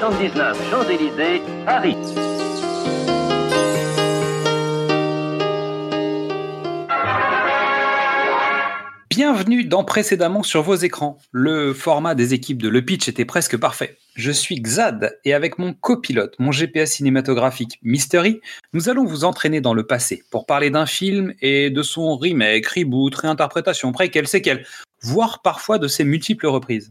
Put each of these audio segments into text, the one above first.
79 Champs-Élysées, Paris. Bienvenue dans Précédemment sur vos écrans. Le format des équipes de Le Pitch était presque parfait. Je suis Xad et avec mon copilote, mon GPS cinématographique Mystery, nous allons vous entraîner dans le passé pour parler d'un film et de son remake, reboot, réinterprétation, préquel, séquel, voire parfois de ses multiples reprises.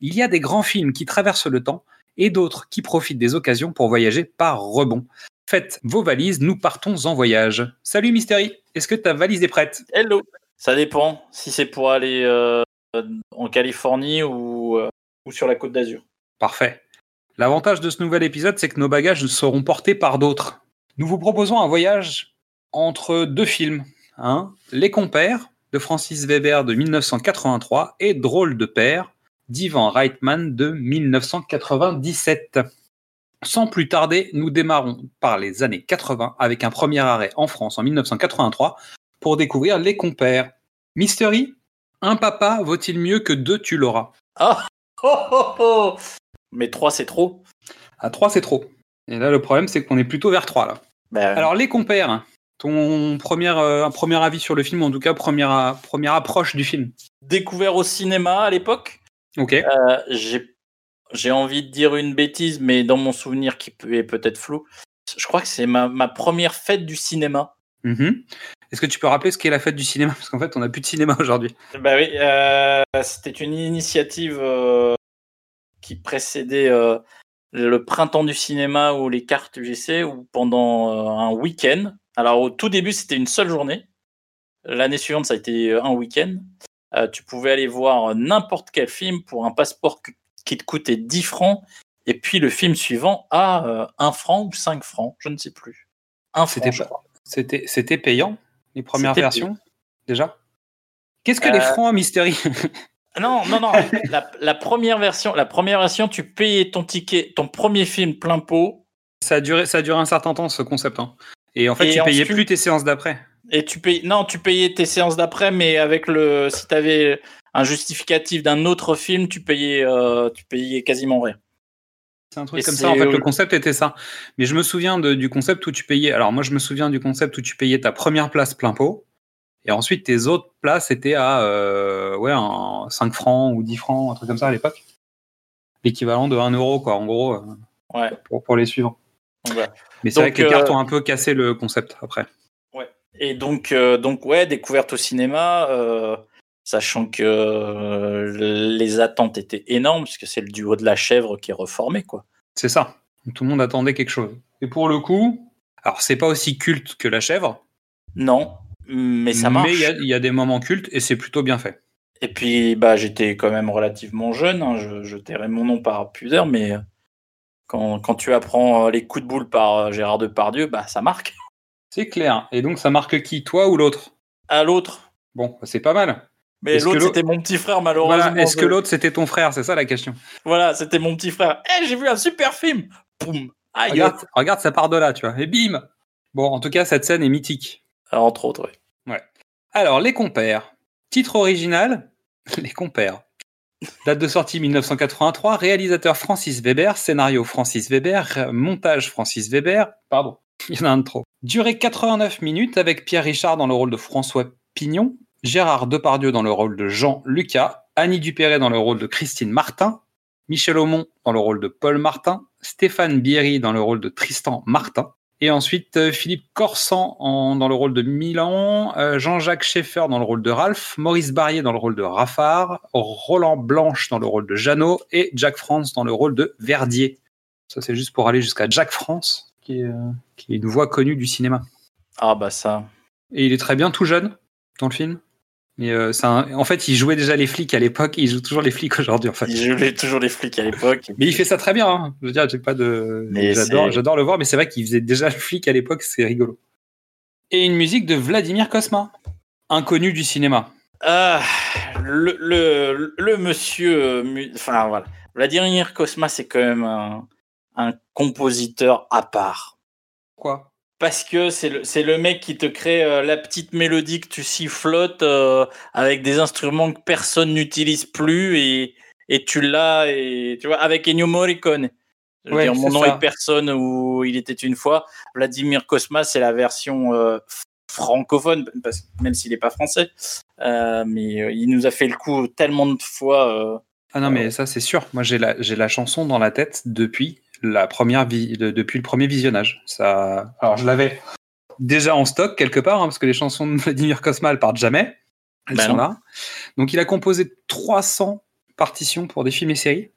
Il y a des grands films qui traversent le temps et d'autres qui profitent des occasions pour voyager par rebond. Faites vos valises, nous partons en voyage. Salut Mystery, est-ce que ta valise est prête? Hello. Ça dépend si c'est pour aller euh, en Californie ou, euh, ou sur la côte d'Azur. Parfait. L'avantage de ce nouvel épisode, c'est que nos bagages seront portés par d'autres. Nous vous proposons un voyage entre deux films. hein. Les Compères de Francis Weber de 1983 et Drôle de père d'Ivan Reitman de 1997. Sans plus tarder, nous démarrons par les années 80 avec un premier arrêt en France en 1983 pour découvrir Les Compères. Mystery, un papa vaut-il mieux que deux tu l'auras? Ah oh, oh, oh Mais 3 c'est trop. À 3, c'est trop. Et là, le problème, c'est qu'on est plutôt vers 3 là. Ben, Alors, les compères, ton premier, euh, un premier avis sur le film, en tout cas, première, euh, première approche du film? découvert au cinéma à l'époque? Ok. Euh, j'ai envie de dire une bêtise, mais dans mon souvenir qui est peut-être flou, je crois que c'est ma, ma première fête du cinéma. Mhm. Est-ce que tu peux rappeler ce qu'est la fête du cinéma? Parce qu'en fait, on n'a plus de cinéma aujourd'hui. Bah oui, euh, c'était une initiative euh, qui précédait le printemps du cinéma ou les cartes UGC, où pendant un week-end, alors au tout début c'était une seule journée, l'année suivante ça a été un week-end, euh, tu pouvais aller voir n'importe quel film pour un passeport qui te coûtait 10 francs, et puis le film suivant à euh, 1 franc ou 5 francs, je ne sais plus. 1 franc, C'était payant, les premières versions, déjà? Qu'est-ce que les Euh, francs, Mystery? Non, non, non. la, la première version, la première version, tu payais ton ticket, ton premier film plein pot, ça, a duré, ça a duré un certain temps, ce concept. hein. Et en fait, Et tu payais ensuite- plus tes séances d'après. Et tu payes. Non, tu payais tes séances d'après, mais avec le, si t'avais un justificatif d'un autre film, tu payais, euh, tu payais quasiment rien. C'est un truc Et comme ça. En fait, le concept était ça. Mais je me souviens de- du concept où tu payais. Alors, moi, je me souviens du concept où tu payais ta première place plein pot. Et ensuite, tes autres places étaient à euh, ouais, un 5 francs ou 10 francs, un truc comme ça à l'époque. L'équivalent de 1 euro, quoi, en gros, euh, Ouais. pour, pour les suivants. Mais c'est vrai que les cartes ont un peu cassé le concept après. Et donc, euh, donc ouais, découverte au cinéma, euh, sachant que euh, les attentes étaient énormes, puisque c'est le duo de la chèvre qui est reformé, quoi. C'est ça. Tout le monde attendait quelque chose. Et pour le coup, alors, c'est pas aussi culte que la chèvre, Non, mais ça marche. mais il y a- il y, a des moments cultes et c'est plutôt bien fait. Et puis, bah, j'étais quand même relativement jeune, hein, je, je tairai mon nom par pudeur, mais quand, quand tu apprends les coups de boule par Gérard Depardieu, bah, ça marque. C'est clair. Et donc, ça marque qui, toi ou l'autre? À l'autre. Bon, bah, c'est pas mal. Mais l'autre, c'était mon petit frère, malheureusement. Voilà, est-ce que l'autre c'était ton frère? C'est ça la question. Voilà, c'était mon petit frère. Eh, j'ai vu un super film Boum Aïe Regarde, regarde, ça part de là, tu vois. Et bim Bon, en tout cas, cette scène est mythique. Ah, Entre autres, ouais. Alors, Les Compères. Titre original Les Compères. Date de sortie 1983. Réalisateur Francis Weber. Scénario Francis Weber. Montage Francis Weber. Pardon, il y en a un de trop. Durée 89 minutes avec Pierre Richard dans le rôle de François Pignon. Gérard Depardieu dans le rôle de Jean Lucas. Annie Dupéret dans le rôle de Christine Martin. Michel Aumont dans le rôle de Paul Martin. Stéphane Bierry dans le rôle de Tristan Martin. Et ensuite, euh, Philippe Corsan dans le rôle de Milan, euh, Jean-Jacques Schaeffer dans le rôle de Ralph, Maurice Barrier dans le rôle de Raffard, Roland Blanche dans le rôle de Jeannot et Jack France dans le rôle de Verdier. Ça, c'est juste pour aller jusqu'à Jack France, qui est, euh, qui est une voix connue du cinéma. Ah, bah ça. Et il est très bien tout jeune dans le film. Mais euh, un- en fait, il jouait déjà les flics à l'époque il joue toujours les flics aujourd'hui. En fait. Il jouait toujours les flics à l'époque. Mais il fait ça très bien. hein. Je veux dire, j'ai pas de. J'adore, le voir, mais c'est vrai qu'il faisait déjà le flic à l'époque, c'est rigolo. Et une musique de Vladimir Kosma, inconnu du cinéma. Ah, le, le, le monsieur. Enfin, voilà. Vladimir Kosma, c'est quand même un, un compositeur à part. Quoi? Parce que c'est le, c'est le mec qui te crée euh, la petite mélodie que tu sifflotes euh, avec des instruments que personne n'utilise plus et, et tu l'as, et tu vois, avec Ennio Morricone. Je veux Ouais, dire, mon nom ça. est personne où il était une fois. Vladimir Kosma, c'est la version euh, francophone, parce, même s'il n'est pas français. Mais il nous a fait le coup tellement de fois. Ah non, mais ça, c'est sûr. Moi, j'ai la, j'ai la chanson dans la tête depuis, la première de- depuis le premier visionnage. Ça... Alors, je l'avais déjà en stock quelque part, hein, parce que les chansons de Vladimir Kosma, elles partent jamais. Elles Bah sont non. là. Donc, il a composé 300 partitions pour des films et séries.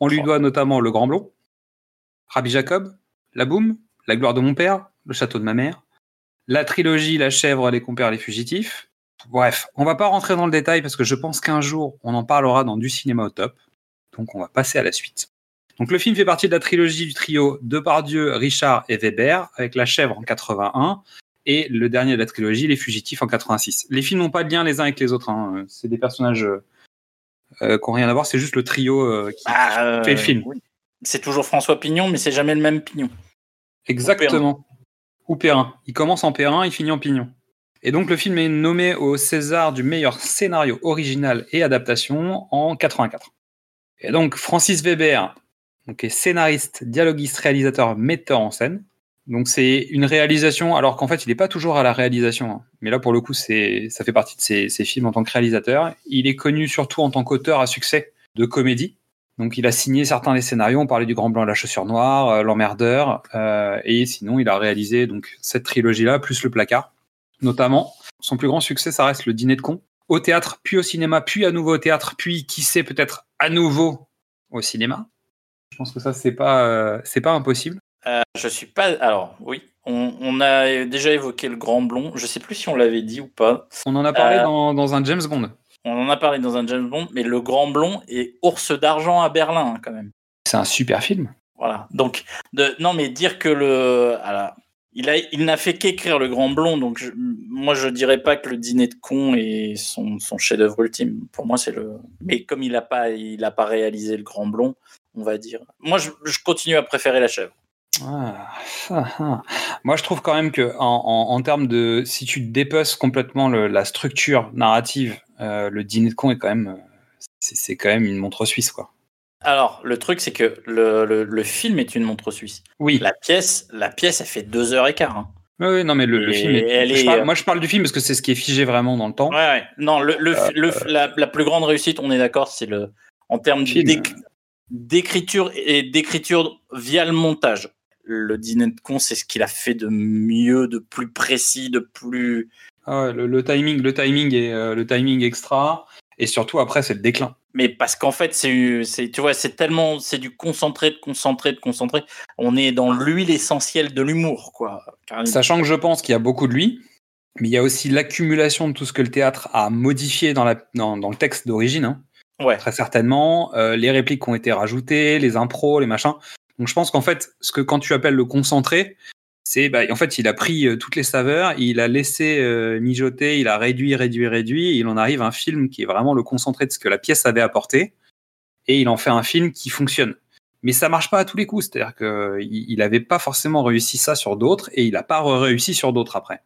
On lui Oh. doit notamment Le Grand Blond, Rabbi Jacob, La Boum, La gloire de mon père, Le château de ma mère, la trilogie La chèvre, Les compères, Les fugitifs. Bref, on va pas rentrer dans le détail parce que je pense qu'un jour, on en parlera dans du cinéma au top. Donc, on va passer à la suite. Donc, le film fait partie de la trilogie du trio Depardieu, Richard et Weber, avec La chèvre en 81 et le dernier de la trilogie, Les fugitifs en 86. Les films n'ont pas de lien les uns avec les autres. hein. C'est des personnages euh, euh, qui n'ont rien à voir. C'est juste le trio euh, qui ah, fait le film. oui. C'est toujours François Pignon, mais c'est jamais le même Pignon. Exactement. Ou Perrin. Il commence en Perrin, il finit en Pignon. Et donc le film est nommé au César du meilleur scénario original et adaptation en 84. Et donc Francis Weber, donc est scénariste, dialoguiste, réalisateur, metteur en scène. Donc c'est une réalisation, alors qu'en fait il n'est pas toujours à la réalisation. hein. Mais là pour le coup ça fait partie de ses, films en tant que réalisateur. Il est connu surtout en tant qu'auteur à succès de comédie. Donc il a signé certains des scénarios, on parlait du Grand Blanc la Chaussure Noire, euh, L'Emmerdeur, euh, et sinon il a réalisé donc cette trilogie-là, plus Le Placard, notamment. Son plus grand succès, ça reste Le Dîner de con, au théâtre, puis au cinéma, puis à nouveau au théâtre, puis qui sait peut-être à nouveau au cinéma. Je pense que ça c'est pas euh, c'est pas impossible. Euh, je suis pas. Alors, oui, on, on a déjà évoqué le Grand Blond. Je sais plus si on l'avait dit ou pas. On en a parlé Euh, dans, dans un James Bond. On en a parlé dans un James Bond, mais le Grand Blond est ours d'argent à Berlin, hein, quand même. C'est un super film. Voilà. Donc, de, non, mais dire que le. alors, il a, il n'a fait qu'écrire le Grand Blond, donc je- moi je dirais pas que le dîner de con est son, son chef-d'œuvre ultime. Pour moi, c'est le. Mais comme il n'a pas, il a pas réalisé le Grand Blond, on va dire. Moi, je, je continue à préférer la chèvre. Ah, ah, ah. Moi, je trouve quand même que en, en, en termes de, si tu dépeces complètement le- la structure narrative, euh, le dîner de con est quand même, euh, c'est quand même une montre suisse, quoi. Alors, le truc, c'est que le, le, le film est une montre suisse. Oui. La pièce, la pièce, elle fait deux heures et quart. hein. Oui, non, mais le, film. Est, elle je est, parle- euh, moi, je parle du film parce que c'est ce qui est figé vraiment dans le temps. Ouais, ouais. Non, le, le, Euh, le- la, la plus grande réussite, on est d'accord, c'est le en termes Film. D'éc- d'écriture et d'écriture via le montage. Le dîner de con, c'est ce qu'il a fait de mieux, de plus précis, de plus. Ah ouais, le, le timing, le timing est euh, le timing extra. Et surtout après, c'est le déclin. Mais parce qu'en fait, c'est, tu vois, c'est tellement, c'est du concentré, de concentré, de concentré. On est dans l'huile essentielle de l'humour, quoi. Sachant que je pense qu'il y a beaucoup de lui, mais il y a aussi l'accumulation de tout ce que le théâtre a modifié dans, la, dans, dans le texte d'origine. hein. Ouais. très certainement, euh, les répliques qui ont été rajoutées, les impros, les machins. Donc je pense qu'en fait, ce que quand tu appelles le concentré, c'est bah, en fait il a pris euh, toutes les saveurs, il a laissé euh, mijoter, il a réduit, réduit, réduit, et il en arrive à un film qui est vraiment le concentré de ce que la pièce avait apporté, et il en fait un film qui fonctionne. Mais ça marche pas à tous les coups, c'est-à-dire qu'il il avait pas forcément réussi ça sur d'autres, et il a pas réussi sur d'autres après.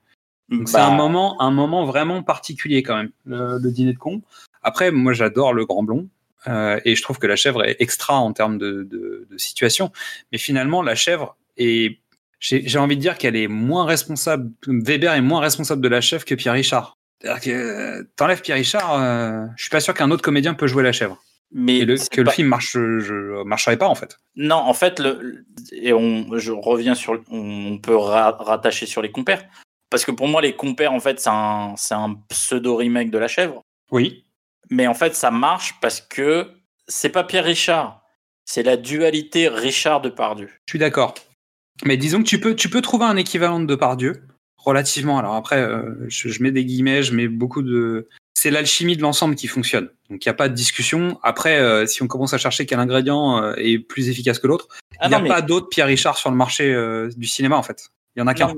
Donc c'est Bah, un moment, un moment vraiment particulier quand même, le, le dîner de con. Après, moi j'adore le grand blond. euh, et je trouve que la chèvre est extra en termes de, de, de situation. Mais finalement, la chèvre est. J'ai envie de dire qu'elle est moins responsable. Weber est moins responsable de la chèvre que Pierre Richard. C'est-à-dire que euh, t'enlèves Pierre Richard, euh, je suis pas sûr qu'un autre comédien peut jouer la chèvre. mais Et le, que le film marche, je, marcherait pas en fait. Non, en fait, le, et on, je reviens sur, on peut ra- rattacher sur les compères, parce que pour moi, les compères, en fait, c'est un, c'est un pseudo remake de La Chèvre, Oui. Mais en fait, ça marche parce que c'est pas Pierre Richard, c'est la dualité Richard de Pardieu. Je suis d'accord. Mais disons que tu peux, tu peux trouver un équivalent de Depardieu, relativement. Alors après, euh, je, je mets des guillemets, je mets beaucoup de. C'est l'alchimie de l'ensemble qui fonctionne. Donc il n'y a pas de discussion. Après, euh, si on commence à chercher quel ingrédient euh, est plus efficace que l'autre, Ah il n'y a mais- pas d'autre Pierre Richard sur le marché du cinéma en fait. Il y en a qu'un.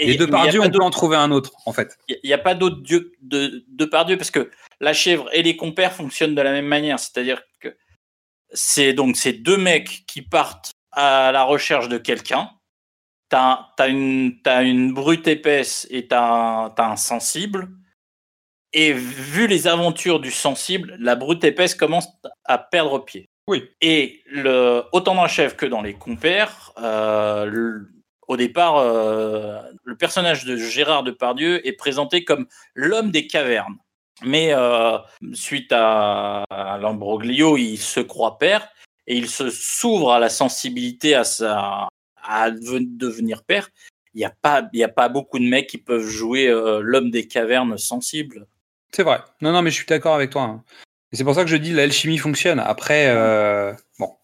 Et, a Depardieu, on peut en trouver un autre en fait. Il n'y a pas d'autre dieu de, de par Dieu parce que la chèvre et les compères fonctionnent de la même manière. C'est-à-dire que c'est donc ces deux mecs qui partent à la recherche de quelqu'un. T'as as une, brute épaisse et t'as un, sensible. Et vu les aventures du sensible, la brute épaisse commence à perdre pied. Oui. Et le, autant dans la chèvre que dans les compères, euh, le- au départ, euh, le personnage de Gérard Depardieu est présenté comme l'homme des cavernes. Mais euh, suite à, à l'imbroglio, il se croit père et il se s'ouvre à la sensibilité à, sa, à deven- devenir père. Il n'y a, pas- a pas beaucoup de mecs qui peuvent jouer euh, l'homme des cavernes sensible. C'est vrai. Non, non, mais je suis d'accord avec toi. hein. C'est pour ça que je dis l'alchimie fonctionne. Après, bon.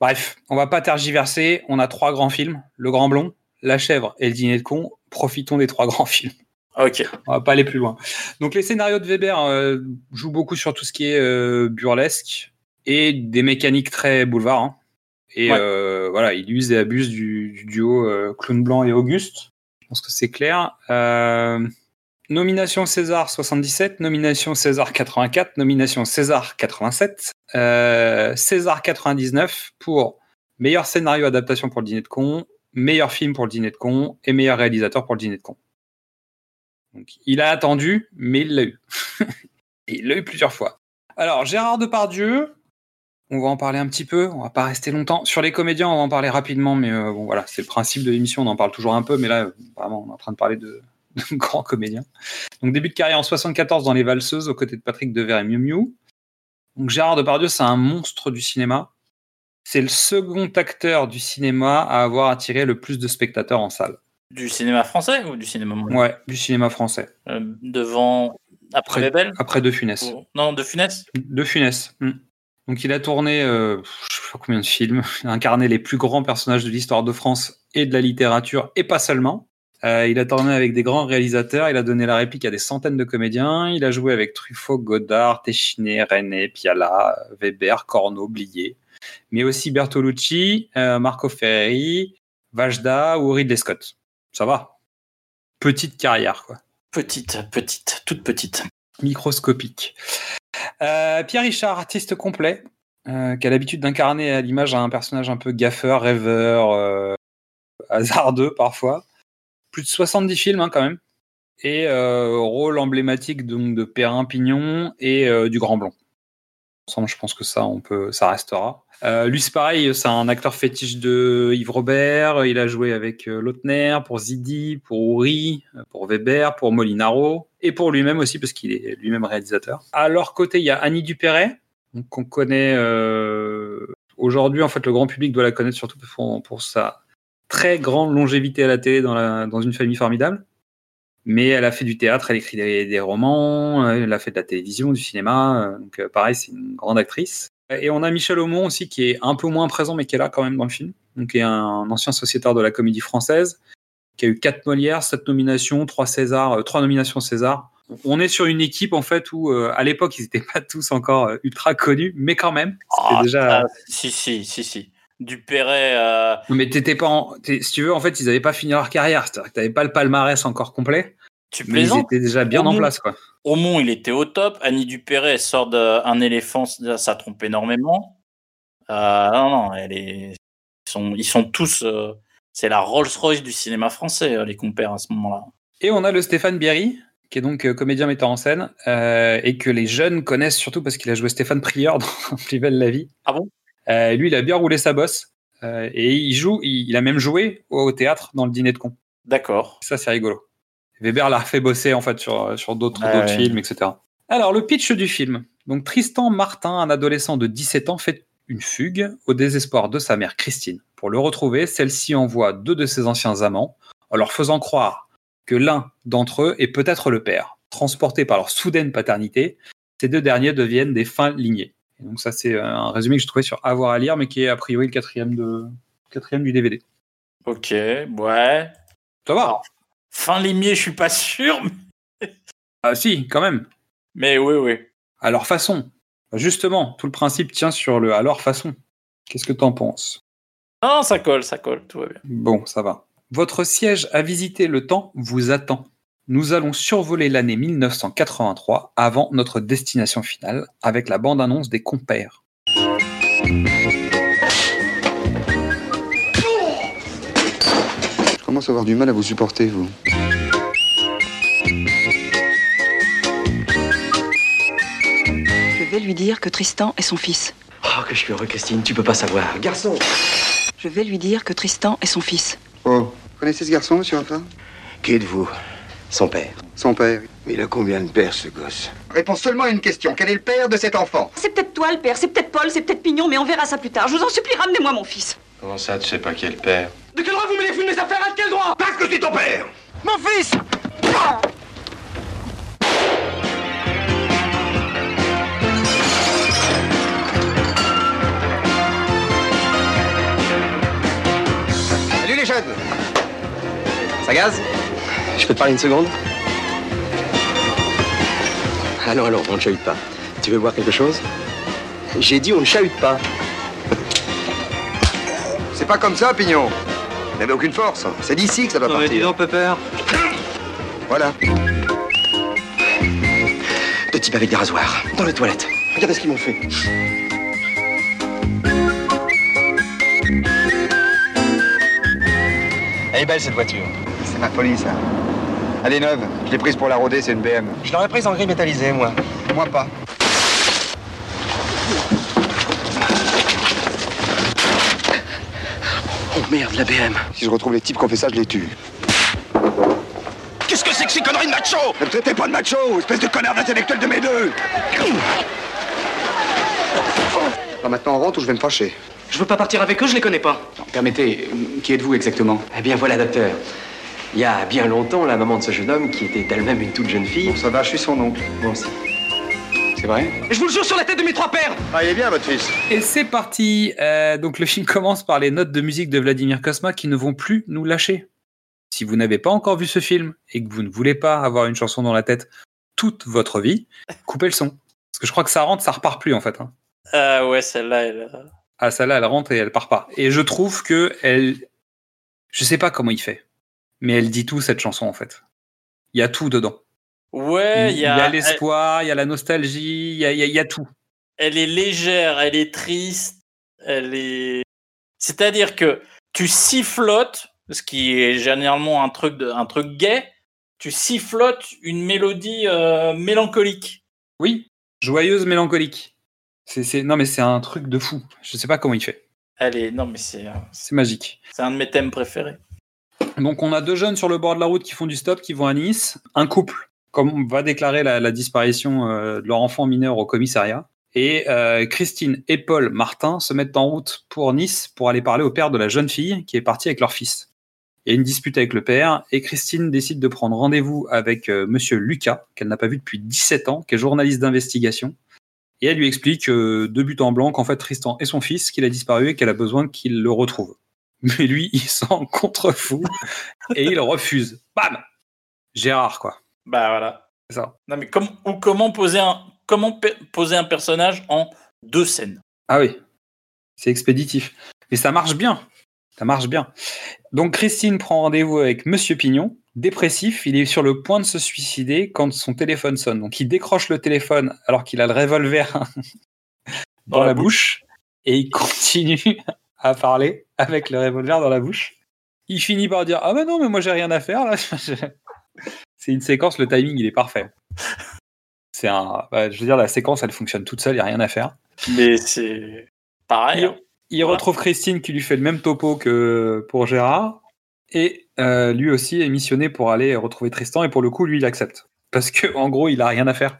Bref, on va pas tergiverser. On a trois grands films Le Grand Blond, La Chèvre et Le Dîner de Con. Profitons des trois grands films. Ok. On va pas aller plus loin. Donc les scénarios de Weber euh, jouent beaucoup sur tout ce qui est euh, burlesque et des mécaniques très boulevard. hein. Et Ouais. euh, voilà, il use et abuse du, du duo Clown Blanc et Auguste. Je pense que c'est clair. Nomination César 77, nomination César 84, nomination César 87, euh, César 99 pour meilleur scénario adaptation pour le dîner de con, meilleur film pour le dîner de con et meilleur réalisateur pour le dîner de con. Donc, il a attendu, mais il l'a eu. Il l'a eu plusieurs fois. Alors, Gérard Depardieu, on va en parler un petit peu, on va pas rester longtemps. Sur les comédiens, on va en parler rapidement, mais euh, bon, voilà, c'est le principe de l'émission, on en parle toujours un peu, mais là, vraiment, on est en train de parler de, de grands comédiens. Donc, début de carrière en 74 dans Les Valseuses, aux côtés de Patrick Devers et Miu Miu. Donc, Gérard Depardieu, c'est un monstre du cinéma. C'est le second acteur du cinéma à avoir attiré le plus de spectateurs en salle. Du cinéma français ou du cinéma mondial? Ouais, du cinéma français. Euh, Devant. Après Après- Bébel Après De Funès. Ou- Non, de Funès? De Funès. hmm. Donc il a tourné, euh, je sais pas combien de films, il a incarné les plus grands personnages de l'histoire de France et de la littérature, et pas seulement. Euh, il a tourné avec des grands réalisateurs, il a donné la réplique à des centaines de comédiens, il a joué avec Truffaut, Godard, Téchiné, René, Piala, Weber, Corneau, Blier, mais aussi Bertolucci, euh, Marco Ferreri, Vajda ou Ridley Scott. Ça va. Petite carrière, quoi Petite, petite, toute petite. microscopique. Euh, Pierre Richard, artiste complet, euh, qui a l'habitude d'incarner à l'image un personnage un peu gaffeur, rêveur, hasardeux parfois. Plus de 70 films hein, quand même. Et rôle emblématique donc, de Perrin Pignon et du Grand Blond. Je pense que ça, ça restera. Euh, lui, c'est pareil, c'est un acteur fétiche de Yves Robert. Il a joué avec euh, Lautner, pour Zidi, pour Uri, euh, pour Weber, pour Molinaro et pour lui-même aussi, parce qu'il est lui-même réalisateur. À leur côté, il y a Annie Dupéret, qu'on connaît euh, aujourd'hui. En fait, le grand public doit la connaître surtout pour, sa très grande longévité à la télé dans une famille formidable. Mais elle a fait du théâtre, elle écrit des, des romans, euh, elle a fait de la télévision, du cinéma. euh, Donc, euh, pareil, c'est une grande actrice. Et on a Michel Aumont aussi, qui est un peu moins présent, mais qui est là quand même dans le film. Donc, qui est un ancien sociétaire de la comédie française, qui a eu quatre Molières, sept nominations, trois César, trois nominations César. On est sur une équipe en fait où, à l'époque, ils n'étaient pas tous encore ultra connus, mais quand même, c'était Ah, déjà. ah, si, si, si, si. Dupéret, euh, Non, Mais t'étais pas, en... si tu veux, en fait, ils n'avaient pas fini leur carrière. C'est-à-dire que t'avais pas le palmarès encore complet, tu mais ils plaisantes étaient déjà bien en place, quoi. Aumont, il était au top. Annie Dupéret sort d'un éléphant, ça, trompe énormément. Euh, non, non, elle est... ils, sont, ils sont tous. euh, C'est la Rolls-Royce du cinéma français, euh, les compères à ce moment-là. Et on a le Stéphane Bierry, qui est donc euh, comédien metteur en scène, euh, et que les jeunes connaissent surtout parce qu'il a joué Stéphane Prieur dans Plus belle la vie. Ah bon? Euh, Lui, il a bien roulé sa bosse, euh, et il joue, il, il a même joué au, au théâtre dans le dîner de con. D'accord. Ça, c'est rigolo. Weber l'a refait bosser en fait sur, sur d'autres ouais. films, etc. Alors, le pitch du film. Donc, Tristan Martin, un adolescent de 17 ans, fait une fugue au désespoir de sa mère Christine. Pour le retrouver, celle-ci envoie deux de ses anciens amants en leur faisant croire que l'un d'entre eux est peut-être le père. Transportés par leur soudaine paternité, ces deux derniers deviennent des fins lignés. Et donc, ça, c'est euh, un résumé que j'ai trouvé sur Avoir à lire, mais qui est a priori le quatrième, de... quatrième du DVD. Ok, ouais. Ça va Fin limier, je suis pas sûr. mais- Ah si, quand même. Mais oui, oui. À leur façon. Justement, tout le principe tient sur le à leur façon. Qu'est-ce que t'en penses? Non, ça colle, ça colle, tout va bien. Bon, ça va. Votre siège à visiter le temps vous attend. Nous allons survoler l'année 1983 avant notre destination finale avec la bande-annonce des compères. Je commence à avoir du mal à vous supporter, vous. Je vais lui dire que Tristan est son fils. Oh, que je suis heureux, Christine, tu peux pas savoir. Garçon Je vais lui dire que Tristan est son fils. Oh, vous connaissez ce garçon, monsieur Raffin Qui êtes-vous? Son père. Son père. Il a combien de pères, ce gosse? Réponds seulement à une question. Quel est le père de cet enfant? C'est peut-être toi le père, c'est peut-être Paul, c'est peut-être Pignon, mais on verra ça plus tard. Je vous en supplie, ramenez-moi mon fils. Comment ça, tu sais pas qui est le père? De quel droit vous mêlez-vous de mes affaires? À quel droit? Parce que c'est ton père! Mon fils! Salut les jeunes! Ça gaze? Je peux te parler une seconde Allons, allons, on ne chahute pas. Tu veux boire quelque chose? J'ai dit on ne chahute pas. C'est pas comme ça, Pignon. Vous n'avez aucune force. C'est d'ici que ça doit partir. Pepper. Voilà. Deux types avec des rasoirs, dans les toilettes. Regardez ce qu'ils m'ont fait. Elle est belle cette voiture. C'est ma folie, ça. Elle est neuve. Je l'ai prise pour la rôder, c'est une BM. Je l'aurais prise en gris métallisé, moi. Moi pas. Oh merde, la BM. Si je retrouve les types qui ont fait ça, je les tue. Qu'est-ce que c'est que ces conneries de macho? Ne me traitez pas de macho, espèce de connard d'intellectuel de mes deux Alors maintenant, on rentre ou je vais me fâcher? Je veux pas partir avec eux, je les connais pas. Permettez, qui êtes-vous exactement? Eh bien voilà, docteur. Il y a bien longtemps, la maman de ce jeune homme, qui était elle-même une toute jeune fille, Ça va, je suis son oncle. moi aussi. C'est vrai? Je vous le jure sur la tête de mes trois pères Ah, il est bien, votre fils. Et c'est parti Euh, Donc le film commence par les notes de musique de Vladimir Kosma qui ne vont plus nous lâcher. Si vous n'avez pas encore vu ce film et que vous ne voulez pas avoir une chanson dans la tête toute votre vie, coupez le son. Parce que je crois que ça rentre, ça repart plus en fait. hein. Ah ouais, celle-là, elle. euh, Ah, celle-là, elle rentre et elle part pas. Et je trouve que elle. Je sais pas comment il fait, mais elle dit tout cette chanson en fait. Il y a tout dedans. Ouais, il y a. l'espoir, il y a la nostalgie, il y a, y a- y a tout. elle est légère, elle est triste, elle est. C'est-à-dire que tu sifflotes, ce qui est généralement un truc, de, un truc gay, tu sifflotes une mélodie euh, mélancolique. Oui, joyeuse mélancolique. C'est. Non mais c'est un truc de fou. Je sais pas comment il fait. Elle est. Non, mais c'est euh, C'est magique. c'est un de mes thèmes préférés. Donc on a deux jeunes sur le bord de la route qui font du stop, qui vont à Nice. Un couple, comme on va déclarer la, disparition euh, de leur enfant mineur au commissariat. Et euh, Christine et Paul Martin se mettent en route pour Nice pour aller parler au père de la jeune fille qui est partie avec leur fils. Il y a une dispute avec le père et Christine décide de prendre rendez-vous avec euh, monsieur Lucas, qu'elle n'a pas vu depuis 17 ans, qui est journaliste d'investigation. Et elle lui explique de but en blanc qu'en fait Tristan est son fils, qu'il a disparu et qu'elle a besoin qu'il le retrouve. Mais lui, il s'en contrefou et il refuse. Bam Gérard, quoi. Bah voilà. C'est ça. Non, mais comme, ou comment poser un, comment poser un personnage en deux scènes? Ah oui, c'est expéditif. Mais ça marche bien. Ça marche bien. Donc Christine prend rendez-vous avec Monsieur Pignon, dépressif. Il est sur le point de se suicider quand son téléphone sonne. Donc il décroche le téléphone alors qu'il a le revolver dans, Dans la la bouche. et il continue à parler avec le revolver dans la bouche. Il finit par dire ah ben non mais moi j'ai rien à faire là. c'est une séquence, le timing il est parfait. C'est un, bah, je veux dire la séquence elle fonctionne toute seule, il y a rien à faire. Mais c'est pareil. hein. Il Voilà. retrouve Christine qui lui fait le même topo que pour Gérard. Et euh, lui aussi est missionné pour aller retrouver Tristan. Et pour le coup, lui, il accepte. Parce que en gros, il a rien à faire.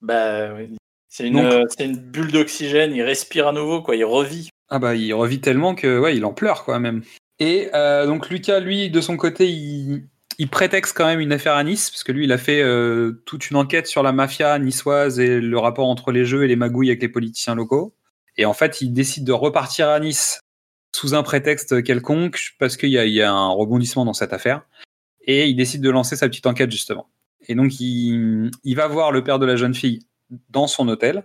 Bah, oui. c'est une, euh, c'est une bulle d'oxygène. Il respire à nouveau, quoi. Il revit. Ah bah, il revit tellement que ouais, il en pleure quoi même. Et euh, donc Lucas, lui, de son côté, il, prétexte quand même une affaire à Nice parce que lui, il a fait euh, toute une enquête sur la mafia niçoise et le rapport entre les jeux et les magouilles avec les politiciens locaux. Et en fait, il décide de repartir à Nice sous un prétexte quelconque parce qu'il y, a- un rebondissement dans cette affaire. Et il décide de lancer sa petite enquête, justement. Et donc, il va voir le père de la jeune fille dans son hôtel.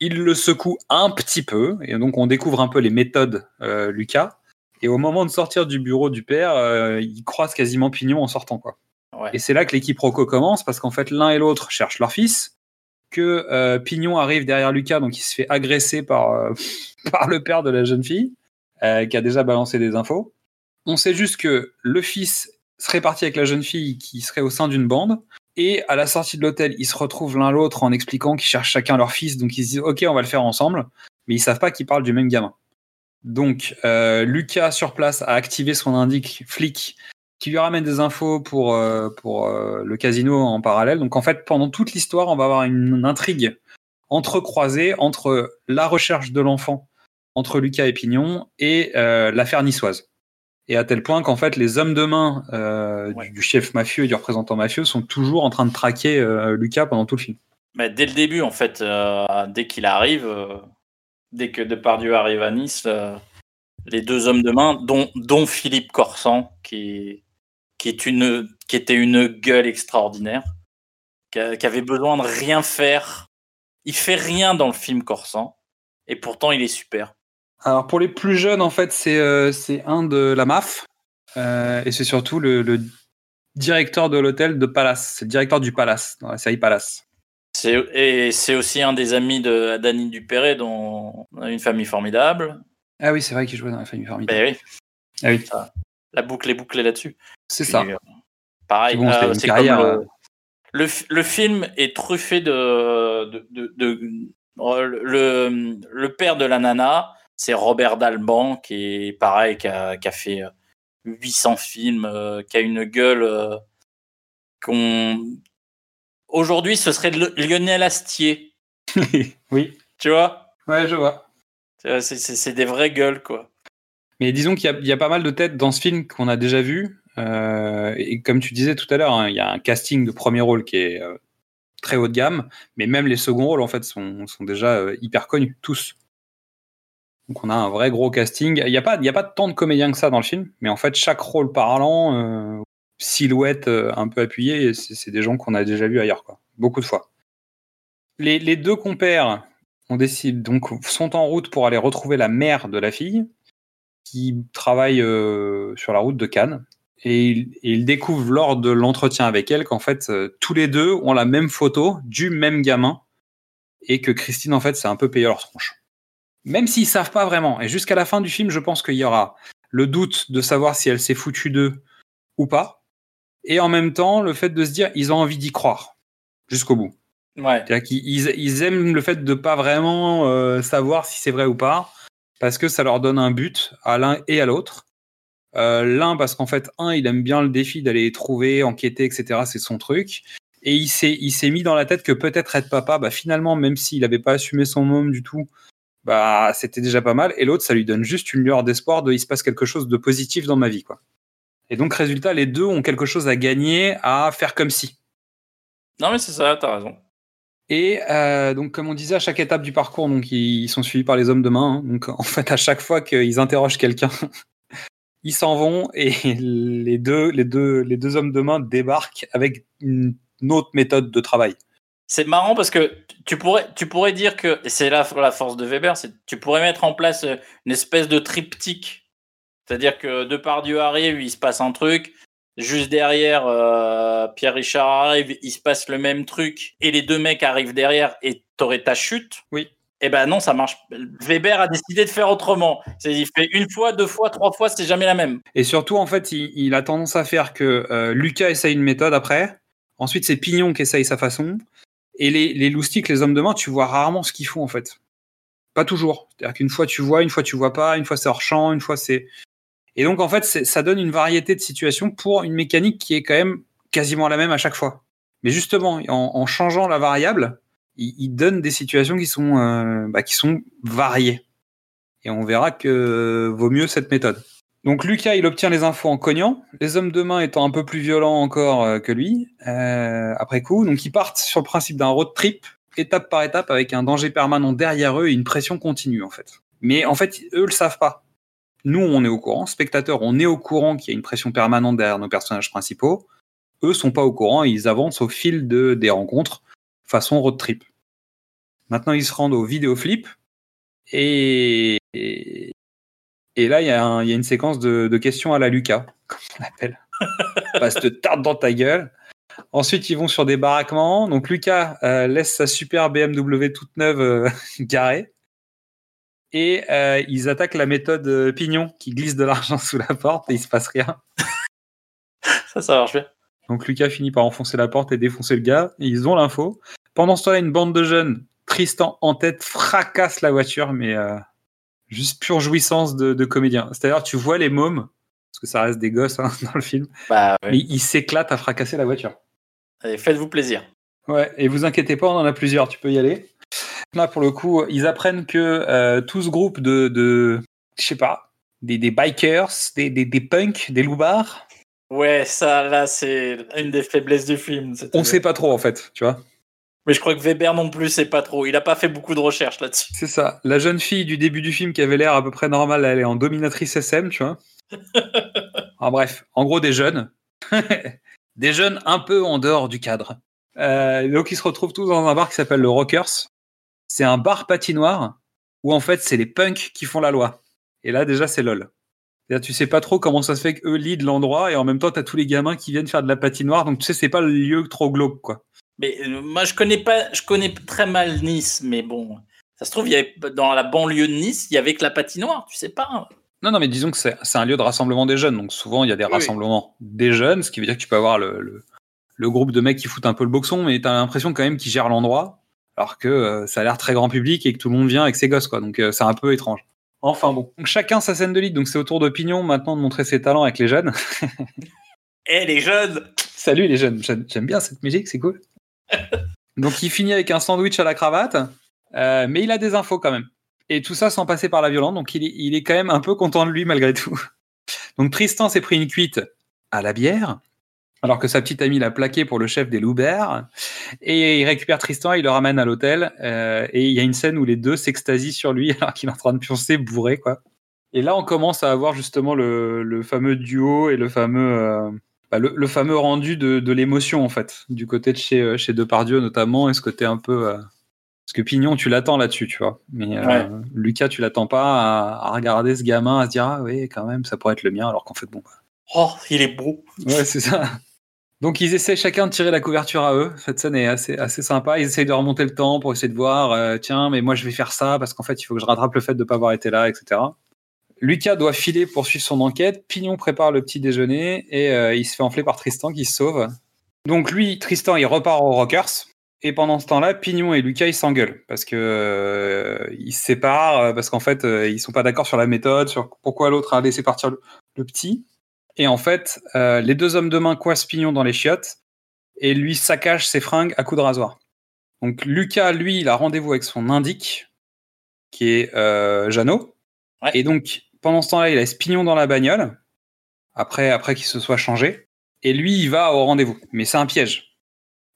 Il le secoue un petit peu. Et donc, on découvre un peu les méthodes, euh, Lucas. Et au moment de sortir du bureau du père, euh, il croise quasiment Pignon en sortant, quoi. Ouais. Et c'est là que l'équipe Rocco commence, parce qu'en fait, l'un et l'autre cherchent leur fils, que euh, Pignon arrive derrière Lucas, donc il se fait agresser par, euh, par le père de la jeune fille, euh, qui a déjà balancé des infos. On sait juste que le fils serait parti avec la jeune fille qui serait au sein d'une bande, et à la sortie de l'hôtel, ils se retrouvent l'un l'autre en expliquant qu'ils cherchent chacun leur fils, donc ils se disent ok, on va le faire ensemble, mais ils savent pas qu'ils parlent du même gamin. Donc euh, Lucas sur place a activé son indique flic qui lui ramène des infos pour, euh, pour euh, le casino en parallèle. Donc en fait, pendant toute l'histoire, on va avoir une, intrigue entrecroisée entre la recherche de l'enfant, entre Lucas et Pignon, et l'affaire niçoise. Et à tel point qu'en fait, les hommes de main euh, Ouais. du, du chef mafieux et du représentant mafieux sont toujours en train de traquer euh, Lucas pendant tout le film. Mais dès le début, en fait, euh, dès qu'il arrive, dès que Depardieu arrive à Nice, les deux hommes de main, dont, dont Philippe Corsan, qui, qui, est une, qui était une gueule extraordinaire, qui, a- qui avait besoin de rien faire. Il fait rien dans le film Corsan, et pourtant il est super. Alors pour les plus jeunes, en fait, c'est euh, un de la MAF, euh, et c'est surtout le, le directeur de l'hôtel de Palace. C'est le directeur du Palace, dans la série Palace. Et c'est aussi un des amis de Dany Dupéré, dont on a une famille formidable. Ah oui, c'est vrai qu'il jouait dans la famille formidable. Ben oui, Ah oui, la boucle est bouclée là-dessus. c'est ça. euh, pareil, bon, euh, c'est carrière, comme euh, le, le, le film est truffé de, de, de, de- euh, le, le père de la nana, c'est Robert Dalban qui est pareil, qui a, qui a fait euh, 800 films, euh, qui a une gueule euh, qu'on aujourd'hui ce serait Lionel Astier, oui, tu vois? Ouais, je vois. C'est- des vraies gueules quoi. Mais disons qu'il y, a- il y a pas mal de têtes dans ce film qu'on a déjà vu. euh, et comme tu disais tout à l'heure, hein, il y a un casting de premier rôle qui est euh, très haut de gamme, mais même les seconds rôles en fait sont, sont déjà euh, hyper connus tous. Donc on a un vrai gros casting. Il n'y a pas, a pas tant de comédiens que ça dans le film, mais en fait chaque rôle parlant, euh, silhouette euh, un peu appuyée, c'est des gens qu'on a déjà vus ailleurs. Beaucoup de fois. Les, deux compères, on décide donc sont en route pour aller retrouver la mère de la fille qui travaille euh, sur la route de Cannes. Et ils, découvrent lors de l'entretien avec elle qu'en fait, tous les deux ont la même photo du même gamin et que Christine, en fait, c'est un peu payé leur tronche. Même s'ils savent pas vraiment. Et jusqu'à la fin du film, je pense qu'il y aura le doute de savoir si elle s'est foutue d'eux ou pas. Et en même temps, le fait de se dire, ils ont envie d'y croire jusqu'au bout. Ouais. C'est-à-dire qu'ils ils- aiment le fait de pas vraiment euh, savoir si c'est vrai ou pas, parce que ça leur donne un but à l'un et à l'autre. Euh, l'un parce qu'en fait, un, il aime bien le défi d'aller trouver, enquêter, etc. C'est son truc. Et il s'est, il s'est mis dans la tête que peut-être être papa, bah finalement, même s'il n'avait pas assumé son môme du tout, bah c'était déjà pas mal. Et l'autre, ça lui donne juste une lueur d'espoir de il se passe quelque chose de positif dans ma vie, quoi. Et donc, résultat, les deux ont quelque chose à gagner à faire comme si. Non mais c'est ça, t'as raison. Et euh, donc, comme on disait, à chaque étape du parcours, donc ils, sont suivis par les hommes de main. hein. Donc, en fait, à chaque fois qu'ils interrogent quelqu'un, ils s'en vont et les deux, les deux, les deux hommes de main débarquent avec une autre méthode de travail. C'est marrant parce que tu pourrais, tu pourrais dire que, et c'est là la force de Weber, c'est tu pourrais mettre en place euh, une espèce de triptyque. C'est-à-dire que Depardieu arrive, il se passe un truc. Juste derrière, euh, Pierre Richard arrive, il se passe le même truc. Et les deux mecs arrivent derrière et t'aurais ta chute. Oui. Eh ben non, ça marche. Weber a décidé de faire autrement. Il fait une fois, deux fois, trois fois, c'est jamais la même. Et surtout, en fait, il, il a tendance à faire que euh, Lucas essaye une méthode après. Ensuite, c'est Pignon qui essaye sa façon. Et les, les loustiques, les hommes de main, tu vois rarement ce qu'ils font, en fait. Pas toujours. C'est-à-dire qu'une fois tu vois, une fois tu vois pas, une fois c'est hors champ, une fois c'est. Et donc, en fait, ça donne une variété de situations pour une mécanique qui est quand même quasiment la même à chaque fois. Mais justement, en, changeant la variable, il, il donne des situations qui sont, euh, bah, qui sont variées. Et on verra que vaut mieux cette méthode. Donc Lucas, il obtient les infos en cognant, les hommes de main étant un peu plus violents encore euh, que lui, euh, après coup. Donc ils partent sur le principe d'un road trip, étape par étape, avec un danger permanent derrière eux et une pression continue en fait. Mais en fait, eux le savent pas. Nous, on est au courant, spectateurs, on est au courant qu'il y a une pression permanente derrière nos personnages principaux. Eux sont pas au courant, ils avancent au fil de, des rencontres, façon road trip. Maintenant, ils se rendent au vidéo flip, et, et, et là, il y, a y une séquence de, de questions à la Lucas, comme on l'appelle. Passe te tarde dans ta gueule. Ensuite, ils vont sur des baraquements. Donc, Lucas euh, laisse sa super BMW toute neuve euh, garée. Et euh, ils attaquent la méthode Pignon qui glisse de l'argent sous la porte et il se passe rien. Ça, ça marche bien. Donc Lucas finit par enfoncer la porte et défoncer le gars. Et ils ont l'info. Pendant ce temps-là, une bande de jeunes, Tristan en tête, fracasse la voiture, mais juste pure jouissance de, de comédien. C'est-à-dire, tu vois les mômes, parce que ça reste des gosses hein, dans le film, Bah, ouais. mais ils s'éclatent à fracasser la voiture. Allez, faites-vous plaisir. Ouais, et vous inquiétez pas, on en a plusieurs, tu peux y aller. Là, pour le coup, ils apprennent que euh, tout ce groupe de, de je sais pas, des, des bikers, des, des, des punks, des loupards, Ouais, ça, là, c'est une des faiblesses du film. on sait pas trop en fait, tu vois. Mais je crois que Weber non plus, c'est pas trop. Il a pas fait beaucoup de recherches là-dessus. C'est ça. La jeune fille du début du film qui avait l'air à peu près normale, elle est en dominatrice SM, tu vois. en bref, en gros, des jeunes. des jeunes un peu en dehors du cadre. Euh, donc, ils se retrouvent tous dans un bar qui s'appelle le Rockers. C'est un bar patinoire où, en fait, c'est les punks qui font la loi. Et là, déjà, c'est lol. C'est-à-dire, tu sais pas trop comment ça se fait qu'eux lead l'endroit et en même temps, t'as tous les gamins qui viennent faire de la patinoire. Donc, tu sais, c'est pas le lieu trop glauque, quoi. Mais euh, moi, je connais pas, je connais très mal Nice, mais bon, ça se trouve, il y avait dans la banlieue de Nice, il y avait que la patinoire, tu sais pas. hein. Non, non, mais disons que c'est un lieu de rassemblement des jeunes. Donc souvent, il y a des Oui. rassemblements des jeunes, ce qui veut dire que tu peux avoir le, le, le groupe de mecs qui foutent un peu le boxon, mais tu as l'impression quand même qu'ils gèrent l'endroit, alors que euh, ça a l'air très grand public et que tout le monde vient avec ses gosses, quoi. Donc euh, c'est un peu étrange. Enfin bon. Donc chacun sa scène de lead. Donc c'est au tour de Pignon maintenant de montrer ses talents avec les jeunes. Eh, les jeunes Salut les jeunes. J'aime bien cette musique, c'est cool. Donc il finit avec un sandwich à la cravate, euh, mais il a des infos quand même. Et tout ça sans passer par la violence, donc il est, il est quand même un peu content de lui malgré tout. Donc Tristan s'est pris une cuite à la bière, alors que sa petite amie l'a plaqué pour le chef des Louberts. Et il récupère Tristan, il le ramène à l'hôtel, euh, et il y a une scène où les deux s'extasient sur lui alors qu'il est en train de pioncer bourré, quoi. Et là, on commence à avoir justement le, le fameux duo et le fameux, euh, bah, le, le fameux rendu de, de l'émotion, en fait, du côté de chez, euh, chez Depardieu notamment, et ce côté un peu. euh, parce que Pignon, tu l'attends là-dessus, tu vois. Mais euh. Lucas, tu l'attends pas à, à regarder ce gamin, à se dire, ah oui, quand même, ça pourrait être le mien, alors qu'en fait, bon. bah, Oh, il est beau. Ouais, c'est ça. Donc ils essaient chacun de tirer la couverture à eux. Cette scène est assez, assez sympa. Ils essayent de remonter le temps pour essayer de voir, euh, tiens, mais moi je vais faire ça parce qu'en fait il faut que je rattrape le fait de ne pas avoir été là, etc. Lucas doit filer pour suivre son enquête. Pignon prépare le petit déjeuner et euh, il se fait enfler par Tristan qui se sauve. Donc lui, Tristan, il repart aux Rockers. Et pendant ce temps-là, Pignon et Lucas, ils s'engueulent parce que euh, ils se séparent euh, parce qu'en fait, euh, ils sont pas d'accord sur la méthode, sur pourquoi l'autre a laissé partir le, le petit. Et en fait, les deux hommes de main coincent Pignon dans les chiottes et lui saccagent ses fringues à coups de rasoir. Donc Lucas, lui, il a rendez-vous avec son indique, qui est Jeannot. Ouais. Et donc, pendant ce temps-là, il laisse Pignon dans la bagnole, après, après qu'il se soit changé. Et lui, il va au rendez-vous. Mais c'est un piège.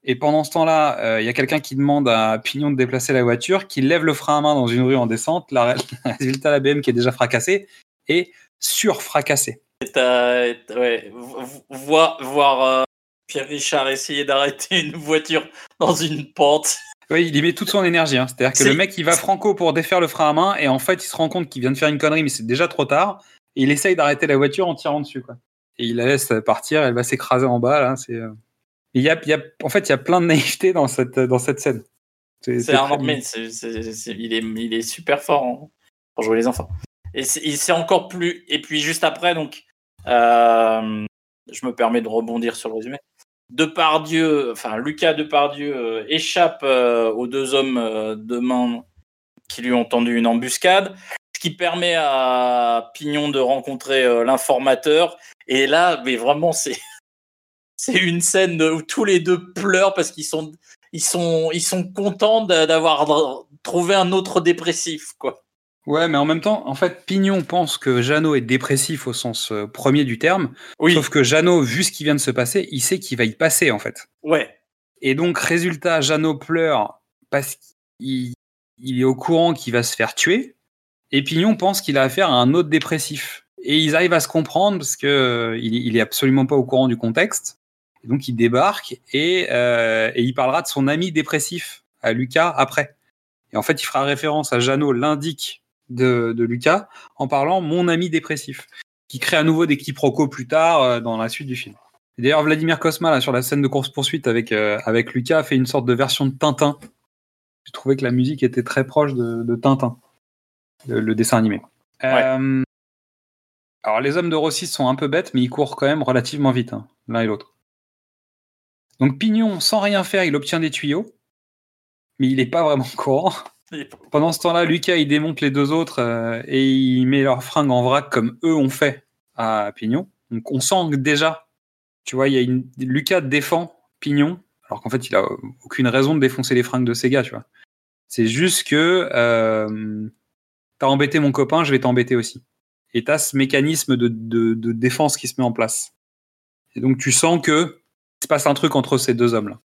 Et pendant ce temps-là, euh, il y a quelqu'un qui demande à Pignon de déplacer la voiture, qui lève le frein à main dans une rue en descente. La, résultat, la BM qui est déjà fracassée est surfracassée. Voir, voir euh, Pierre Richard essayer d'arrêter une voiture dans une pente. Oui, il y met toute son énergie. hein. C'est-à-dire que le mec, il va franco pour défaire le frein à main, et en fait, il se rend compte qu'il vient de faire une connerie, mais c'est déjà trop tard. Et il essaye d'arrêter la voiture en tirant dessus, quoi. Et il la laisse partir, elle va s'écraser en bas, là. C'est. euh, Il y a, il y a, en fait, il y a plein de naïveté dans cette, dans cette scène. C'est c'est- il, est, il est super fort en- pour jouer les enfants. Et c'est encore plus. Et puis juste après, donc, euh, je me permets de rebondir sur le résumé. Depardieu, enfin Lucas Depardieu euh, échappe euh, aux deux hommes euh, de main qui lui ont tendu une embuscade, ce qui permet à Pignon de rencontrer l'informateur. Et là, mais vraiment, c'est c'est une scène où tous les deux pleurent parce qu'ils sont ils sont ils sont contents d'a- d'avoir trouvé un autre dépressif quoi. Ouais, mais en même temps, en fait, Pignon pense que Jeannot est dépressif au sens euh, premier du terme. Oui. Sauf que Jeannot, vu ce qui vient de se passer, il sait qu'il va y passer, en fait. Ouais. Et donc, résultat, Jeannot pleure parce qu'il il est au courant qu'il va se faire tuer. Et Pignon pense qu'il a affaire à un autre dépressif. Et ils arrivent à se comprendre parce que euh, il, il est absolument pas au courant du contexte. Et donc il débarque et, euh, et il parlera de son ami dépressif à Lucas après. Et en fait, il fera référence à Jeannot, l'indique de, de Lucas, en parlant mon ami dépressif, qui crée à nouveau des quiproquos plus tard euh, dans la suite du film. D'ailleurs, Vladimir Kosma, là, sur la scène de course-poursuite avec, euh, avec Lucas, a fait une sorte de version de Tintin. J'ai trouvé que la musique était très proche de, de Tintin, le, le dessin animé. Euh, alors, les hommes de Rossi sont un peu bêtes, mais ils courent quand même relativement vite, hein, l'un et l'autre. Donc, Pignon, sans rien faire, il obtient des tuyaux, mais il n'est pas vraiment courant. Pendant ce temps-là, Lucas, il démonte les deux autres euh, et il met leurs fringues en vrac comme eux ont fait à Pignon. Donc, on sent que déjà, tu vois, il y a une... Lucas défend Pignon, alors qu'en fait, il a aucune raison de défoncer les fringues de ces gars, tu vois. C'est juste que euh, t'as embêté mon copain, je vais t'embêter aussi. Et t'as ce mécanisme de, de, défense qui se met en place. Et donc, tu sens que se passe un truc entre ces deux hommes-là.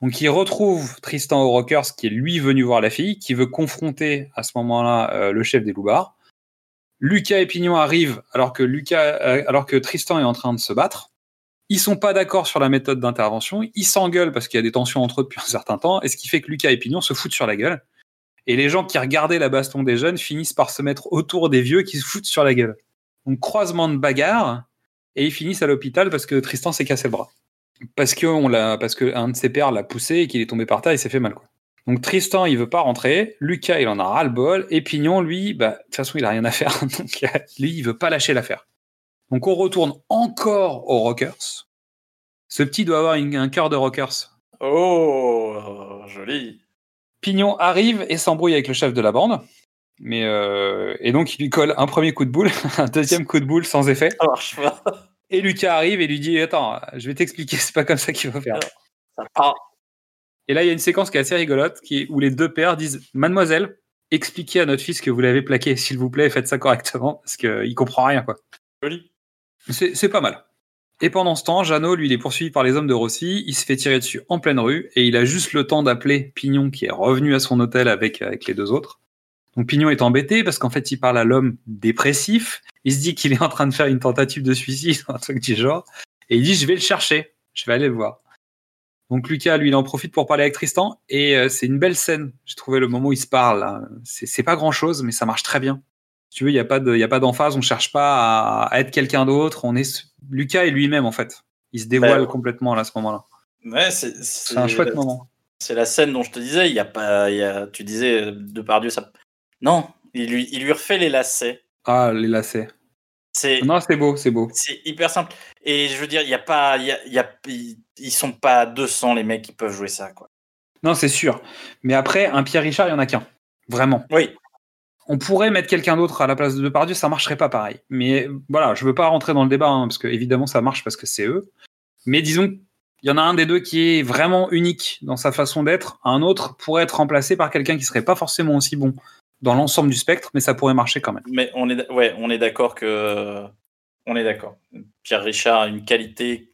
Donc il retrouve Tristan au Rockers qui est lui venu voir la fille, qui veut confronter à ce moment-là euh, le chef des loupards. Lucas et Pignon arrivent alors que Lucas, euh, alors que Tristan est en train de se battre. Ils sont pas d'accord sur la méthode d'intervention. Ils s'engueulent parce qu'il y a des tensions entre eux depuis un certain temps, et ce qui fait que Lucas et Pignon se foutent sur la gueule. Et les gens qui regardaient la baston des jeunes finissent par se mettre autour des vieux qui se foutent sur la gueule. Donc croisement de bagarre, et ils finissent à l'hôpital parce que Tristan s'est cassé le bras parce que on l'a, parce que un de ses pères l'a poussé et qu'il est tombé par terre, il s'est fait mal quoi. Donc Tristan, il veut pas rentrer. Lucas, il en a ras le bol. Et Pignon, lui, bah, de toute façon, il a rien à faire. Donc lui, il veut pas lâcher l'affaire. Donc on retourne encore aux Rockers. Ce petit doit avoir une- un cœur de Rockers. Oh, joli. Pignon arrive et s'embrouille avec le chef de la bande. Mais euh, et donc il lui colle un premier coup de boule, un deuxième coup de boule sans effet. Ça marche pas. Et Lucas arrive et lui dit Attends, je vais t'expliquer, c'est pas comme ça qu'il faut faire. Et là, il y a une séquence qui est assez rigolote, qui est, où les deux pères disent Mademoiselle, expliquez à notre fils que vous l'avez plaqué, s'il vous plaît, faites ça correctement, parce qu'il comprend rien, quoi. Joli. C'est c'est pas mal. Et pendant ce temps, Jeannot, lui, il est poursuivi par les hommes de Rossi, il se fait tirer dessus en pleine rue, et il a juste le temps d'appeler Pignon, qui est revenu à son hôtel avec, avec les deux autres. Donc Pignon est embêté, parce qu'en fait, il parle à l'homme dépressif, il se dit qu'il est en train de faire une tentative de suicide, un truc du genre, et il dit Je vais le chercher, je vais aller le voir. Donc Lucas, lui, il en profite pour parler avec Tristan, et euh, c'est une belle scène. J'ai trouvé le moment où ils se parlent. là. C'est pas grand chose, mais ça marche très bien. Si tu veux, il n'y a pas de- il y a pas d'emphase, on cherche pas à, à être quelqu'un d'autre. On est Lucas est lui-même en fait. Il se dévoile Ouais. complètement là, à ce moment-là. Ouais, c'est un chouette moment. C'est la scène dont je te disais. Il y a pas. y a, tu disais euh, de Pardieu ça. Non, il lui, il lui refait les lacets. Ah, les lacets. C'est Non, c'est beau, c'est beau. c'est hyper simple. Et je veux dire, il y a pas, y a, y a- ils sont pas 200 les mecs qui peuvent jouer ça quoi. Non, c'est sûr. Mais après, un Pierre Richard, il y en a qu'un. Vraiment. Oui. On pourrait mettre quelqu'un d'autre à la place de Depardieu, ça marcherait pas pareil. Mais voilà, je veux pas rentrer dans le débat, hein, parce que évidemment ça marche parce que c'est eux. Mais disons, il y en a un des deux qui est vraiment unique dans sa façon d'être. Un autre pourrait être remplacé par quelqu'un qui serait pas forcément aussi bon dans l'ensemble du spectre, mais ça pourrait marcher quand même. Mais on est, ouais, on est d'accord que, on est d'accord. Pierre Richard a une qualité,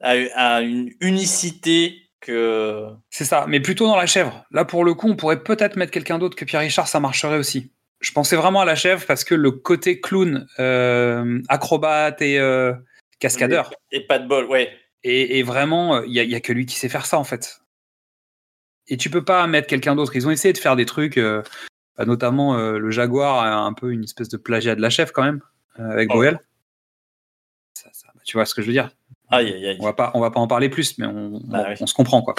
a, a une unicité que. C'est ça, mais plutôt dans la chèvre. Là, pour le coup, on pourrait peut-être mettre quelqu'un d'autre que Pierre Richard, ça marcherait aussi. Je pensais vraiment à la chèvre parce que le côté clown, euh, acrobate et euh, cascadeur, Et pas de bol, ouais. et, et vraiment, il y, a- que lui qui sait faire ça en fait. Et tu peux pas mettre quelqu'un d'autre. Ils ont essayé de faire des trucs, euh, notamment euh, le Jaguar, a un peu une espèce de plagiat de la chèvre quand même, euh, avec Oh. Ça- ça- tu vois ce que je veux dire Aïe, aïe, aïe. on va pas, on va pas en parler plus, mais on, Bah on- oui. on se comprend quoi.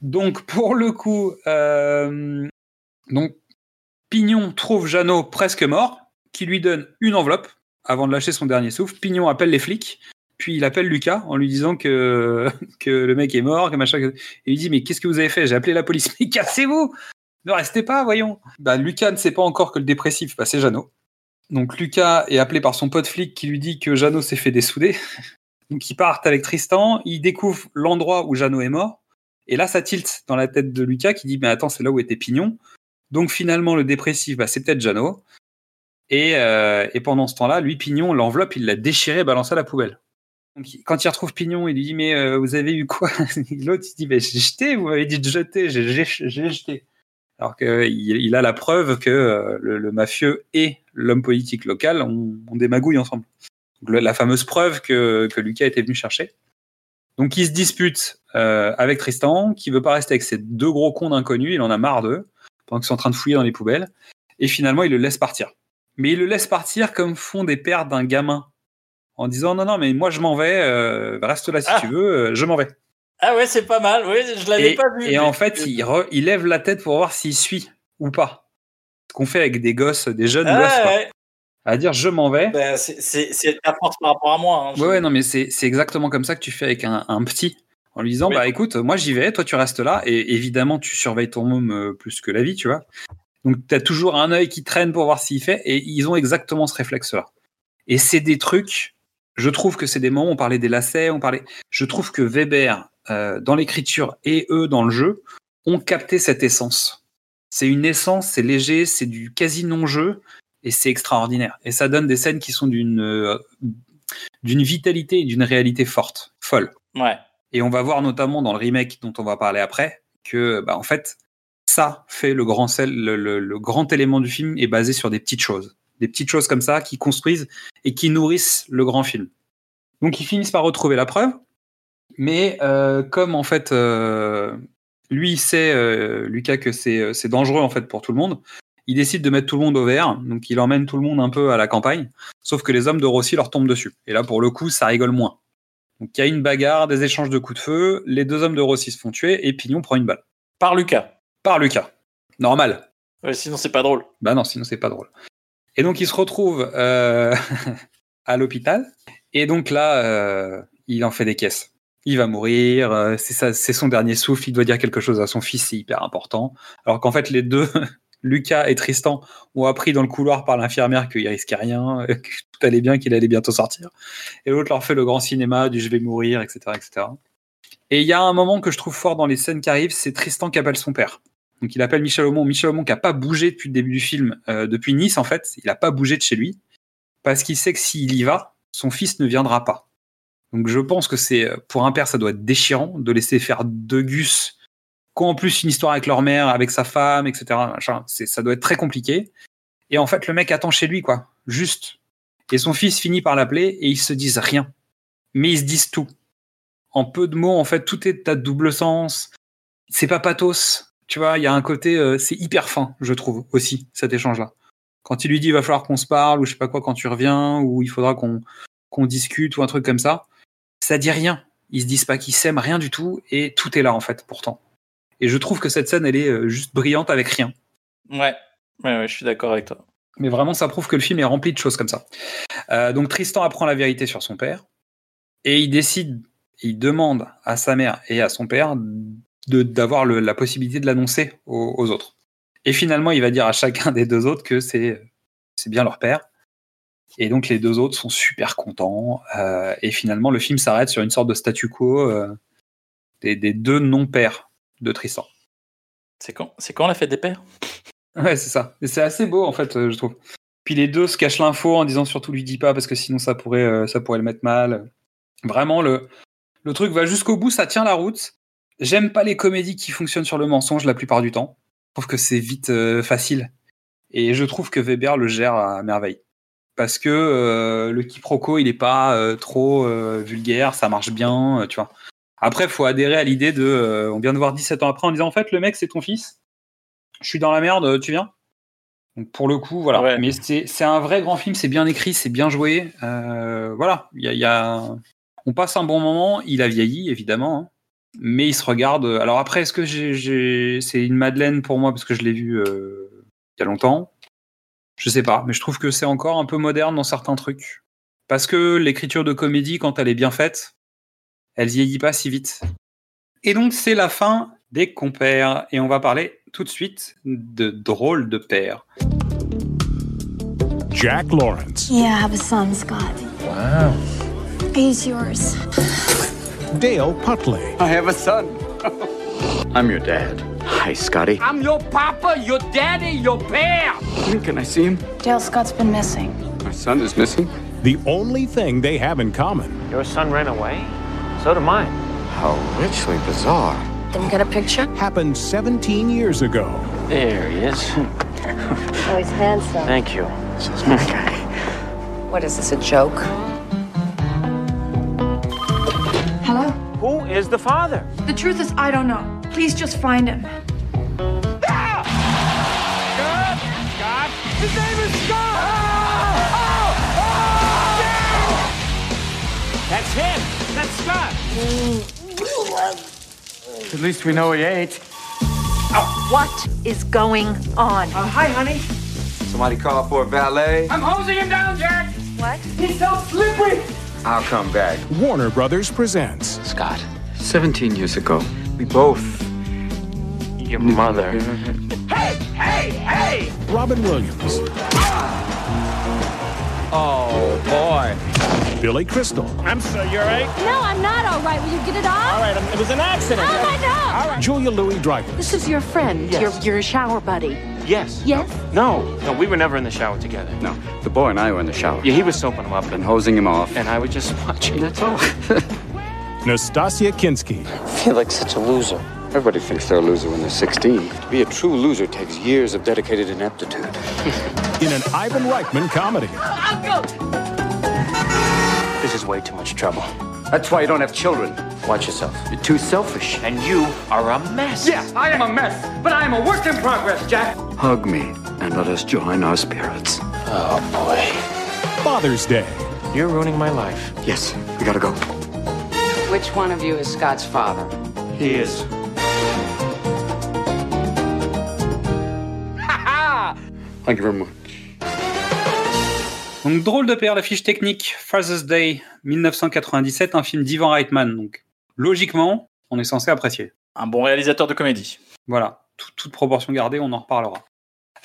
Donc pour le coup, euh, donc Pignon trouve Jeannot presque mort, qui lui donne une enveloppe avant de lâcher son dernier souffle. Pignon appelle les flics, puis il appelle Lucas en lui disant que que le mec est mort, que machin. que- Et il dit mais qu'est-ce que vous avez fait? J'ai appelé la police. Mais cassez-vous Ne restez pas, voyons. Bah, Lucas ne sait pas encore que le dépressif, bah, c'est Jeannot. Donc Lucas est appelé par son pote flic qui lui dit que Jeannot s'est fait dessouder. Donc ils partent avec Tristan, ils découvrent l'endroit où Jeannot est mort, et là ça tilte dans la tête de Lucas qui dit mais attends c'est là où était Pignon. Donc finalement le dépressif bah, c'est peut-être Jeannot. Et, euh, et pendant ce temps-là, lui Pignon l'enveloppe il l'a déchiré, balancé à la poubelle. Quand il retrouve Pignon, il lui dit mais euh, vous avez eu quoi? L'autre il dit mais j'ai jeté, vous m'avez dit de jeter, j'ai alors qu'il a la preuve que euh, le, mafieux et l'homme politique local ont, ont des magouilles ensemble. La fameuse preuve que, Lucas était venu chercher. Donc il se dispute euh, avec Tristan, qui veut pas rester avec ces deux gros cons d'inconnus, il en a marre d'eux, pendant qu'ils sont en train de fouiller dans les poubelles, et finalement il le laisse partir. Mais il le laisse partir comme font des pères d'un gamin, en disant non, non, mais moi je m'en vais, euh, reste là si ah. tu veux, je m'en vais. Ah ouais, c'est pas mal. Oui, je l'avais pas vu. Et en fait, il, lève la tête pour voir s'il suit ou pas. Ce qu'on fait avec des gosses, des jeunes ah gosses. Ouais. À dire je m'en vais. Bah, c'est ta force par rapport à moi. Hein, ouais, non, mais c'est exactement comme ça que tu fais avec un, petit. En lui disant, bah écoute, moi j'y vais, toi tu restes là. Et évidemment, tu surveilles ton môme euh, plus que la vie, tu vois. Donc tu as toujours un œil qui traîne pour voir s'il fait. Et ils ont exactement ce réflexe-là. Et c'est des trucs. Je trouve que c'est des moments, on parlait des lacets, on parlait. Je trouve que Weber euh, dans l'écriture et eux dans le jeu, ont capté cette essence. C'est une essence, c'est léger, c'est du quasi non-jeu, et c'est extraordinaire. Et ça donne des scènes qui sont d'une euh, d'une vitalité et d'une réalité forte, folle. Ouais. Et on va voir notamment dans le remake dont on va parler après que, bah, en fait, ça fait le grand, sel, le, le grand élément du film est basé sur des petites choses. Des petites choses comme ça qui construisent et qui nourrissent le grand film. Donc ils finissent par retrouver la preuve. Mais euh, comme en fait, euh, lui, il sait, euh, Lucas, que c'est dangereux en fait pour tout le monde, il décide de mettre tout le monde au vert, donc il emmène tout le monde un peu à la campagne, sauf que les hommes de Rossi leur tombent dessus. Et là, pour le coup, ça rigole moins. Donc il y a une bagarre, des échanges de coups de feu, les deux hommes de Rossi se font tuer et Pignon prend une balle. Par Lucas. Par Lucas. Normal. Sinon c'est pas drôle. Bah non, sinon c'est pas drôle. Et donc il se retrouve à l'hôpital et donc là, il en fait des caisses il va mourir, euh, c'est son dernier souffle, il doit dire quelque chose à son fils, c'est hyper important. Alors qu'en fait, les deux, Lucas et Tristan, ont appris dans le couloir par l'infirmière qu'il risquait rien, que tout allait bien, qu'il allait bientôt sortir. Et l'autre leur fait le grand cinéma du je vais mourir, etc. etc. Et il y a un moment que je trouve fort dans les scènes qui arrivent, c'est Tristan qui appelle son père. Donc il appelle Michel Aumont, Michel Aumont qui n'a pas bougé depuis le début du film, euh, depuis Nice en fait, il n'a pas bougé de chez lui, parce qu'il sait que s'il y va, son fils ne viendra pas. Donc je pense que c'est euh, pour un père, ça doit être déchirant de laisser faire deux gus quand en plus une histoire avec leur mère, avec sa femme, etc. Machin, ça doit être très compliqué. Et en fait, le mec attend chez lui, quoi, juste. Et son fils finit par l'appeler et ils se disent rien, mais ils se disent tout. En peu de mots, en fait, tout est à double sens. C'est pas pathos, tu vois. Il y a un côté, euh, c'est hyper fin, je trouve aussi cet échange-là. Quand il lui dit, il va falloir qu'on se parle ou je sais pas quoi quand tu reviens ou il faudra qu'on qu'on discute ou un truc comme ça ça dit rien. Ils se disent pas qu'ils s'aiment, rien du tout, et tout est là en fait pourtant. Et je trouve que cette scène, elle est euh, juste brillante avec rien. Ouais, ouais, je suis d'accord avec toi. Mais vraiment, ça prouve que le film est rempli de choses comme ça. Euh, donc Tristan apprend la vérité sur son père, et il décide, il demande à sa mère et à son père d'avoir la possibilité de l'annoncer aux, autres. Et finalement, il va dire à chacun des deux autres que c'est bien leur père, et donc les deux autres sont super contents. Euh, et finalement, le film s'arrête sur une sorte de statu quo euh, des, deux non-pères de Tristan. C'est quand C'est quand la fête des pères? Ouais, c'est ça. Et c'est assez beau en fait, euh, je trouve. Puis les deux se cachent l'info en disant surtout lui dis pas parce que sinon ça pourrait, ça pourrait le mettre mal. Vraiment, le, le truc va jusqu'au bout, ça tient la route. J'aime pas les comédies qui fonctionnent sur le mensonge la plupart du temps. Je trouve que c'est vite facile. Et je trouve que Weber le gère à merveille parce que euh, le quiproquo, il n'est pas euh, trop euh, vulgaire, ça marche bien, tu vois. Après, il faut adhérer à l'idée de. on vient de voir 17 ans après en disant en fait, le mec, c'est ton fils, je suis dans la merde, tu viens Donc, pour le coup, voilà. Mais c'est un vrai grand film, c'est bien écrit, c'est bien joué. voilà, y a, on passe un bon moment, il a vieilli, évidemment. Hein. Mais il se regarde. Alors après, est-ce que c'est une Madeleine pour moi parce que je l'ai vu il y a longtemps je sais pas, mais je trouve que c'est encore un peu moderne dans certains trucs. Parce que l'écriture de comédie, quand elle est bien faite, elle vieillit pas si vite. Et donc, c'est la fin des compères. Et on va parler tout de suite de drôles de pères. Jack Lawrence. Yeah, I have a son, Scott. Wow. He's yours. Dale Putley. I have a son. I'm your dad. Hi, Scotty. I'm your papa, your daddy, your bear. Can I see him? Dale Scott's been missing. My son is missing? The only thing they have in common. Your son ran away? So did mine. How richly bizarre. Didn't get a picture? Happened 17 years ago. There he is. oh, he's handsome. Thank you. This is my guy. What is this, a joke? Hello? Who is the father? The truth is, I don't know. Please just find him. Scott! Scott! His name is Scott! Oh! Oh! Yeah! That's him. That's Scott. At least we know he ate. What is going on? Uh, hi, honey. Somebody called for a valet? I'm hosing him down, Jack. What? He's so slippery. I'll come back. Warner Brothers presents Scott, 17 years ago, we both. Your mother. Hey, hey, hey! Robin Williams, Oh, boy. Billy Crystal, I'm sorry, you're right. No, I'm not all right. Will you get it off? All right, um, it was an accident. Oh, my God! Julia Louis Dreyfus, This is your friend, Yes. your, your shower buddy. Yes. Yes? No, no, we were never in the shower together. No, the boy and I were in the shower. Yeah, he was soaping him up, And and, hosing him off. and I was just watching. that's all. Nastasia Kinsky, I feel like such a loser. Everybody thinks they're a loser when they're 16. To be a true loser takes years of dedicated ineptitude. in an Ivan Reitman comedy. This is way too much trouble. That's why you don't have children. Watch yourself. You're too selfish. And you are a mess. Yes, I am a mess, but I am a work in progress, Jack. Hug me and let us join our spirits. Oh, boy. Father's Day, You're ruining my life. Yes, we gotta go. Which one of you is Scott's father? He is. Ha ha! Thank you very much. Donc, drôle de paire, la fiche technique. Father's Day 1997, un film d'Ivan Reitman. Donc, logiquement, on est censé apprécier. Un bon réalisateur de comédie. Voilà, Tout- toute proportion gardée, on en reparlera.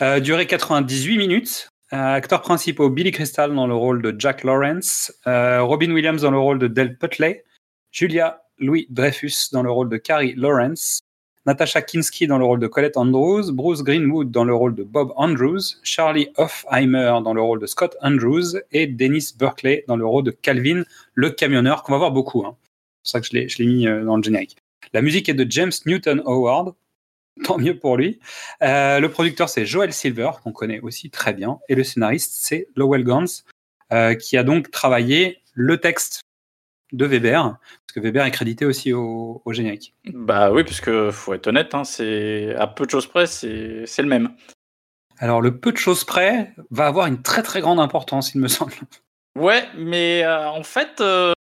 Euh, durée 98 minutes. Euh, acteurs principaux Billy Crystal dans le rôle de Jack Lawrence, euh, Robin Williams dans le rôle de Del Putley, Julia Louis Dreyfus dans le rôle de Carrie Lawrence, Natasha Kinski dans le rôle de Colette Andrews, Bruce Greenwood dans le rôle de Bob Andrews, Charlie Hoffheimer dans le rôle de Scott Andrews et Dennis Berkeley dans le rôle de Calvin, le camionneur, qu'on va voir beaucoup. hein. C'est ça que je l'ai- je l'ai mis euh, dans le générique. La musique est de James Newton Howard, tant mieux pour lui. Euh, le producteur, c'est Joel Silver, qu'on connaît aussi très bien. Et le scénariste, c'est Lowell Gans, euh, qui a donc travaillé le texte de Weber, parce que Weber est crédité aussi au, au générique. Bah oui, parce que faut être honnête, hein, c'est à peu de choses près, c'est le même. Alors, le peu de choses près va avoir une très très grande importance, il me semble. Ouais, mais euh, en fait, euh,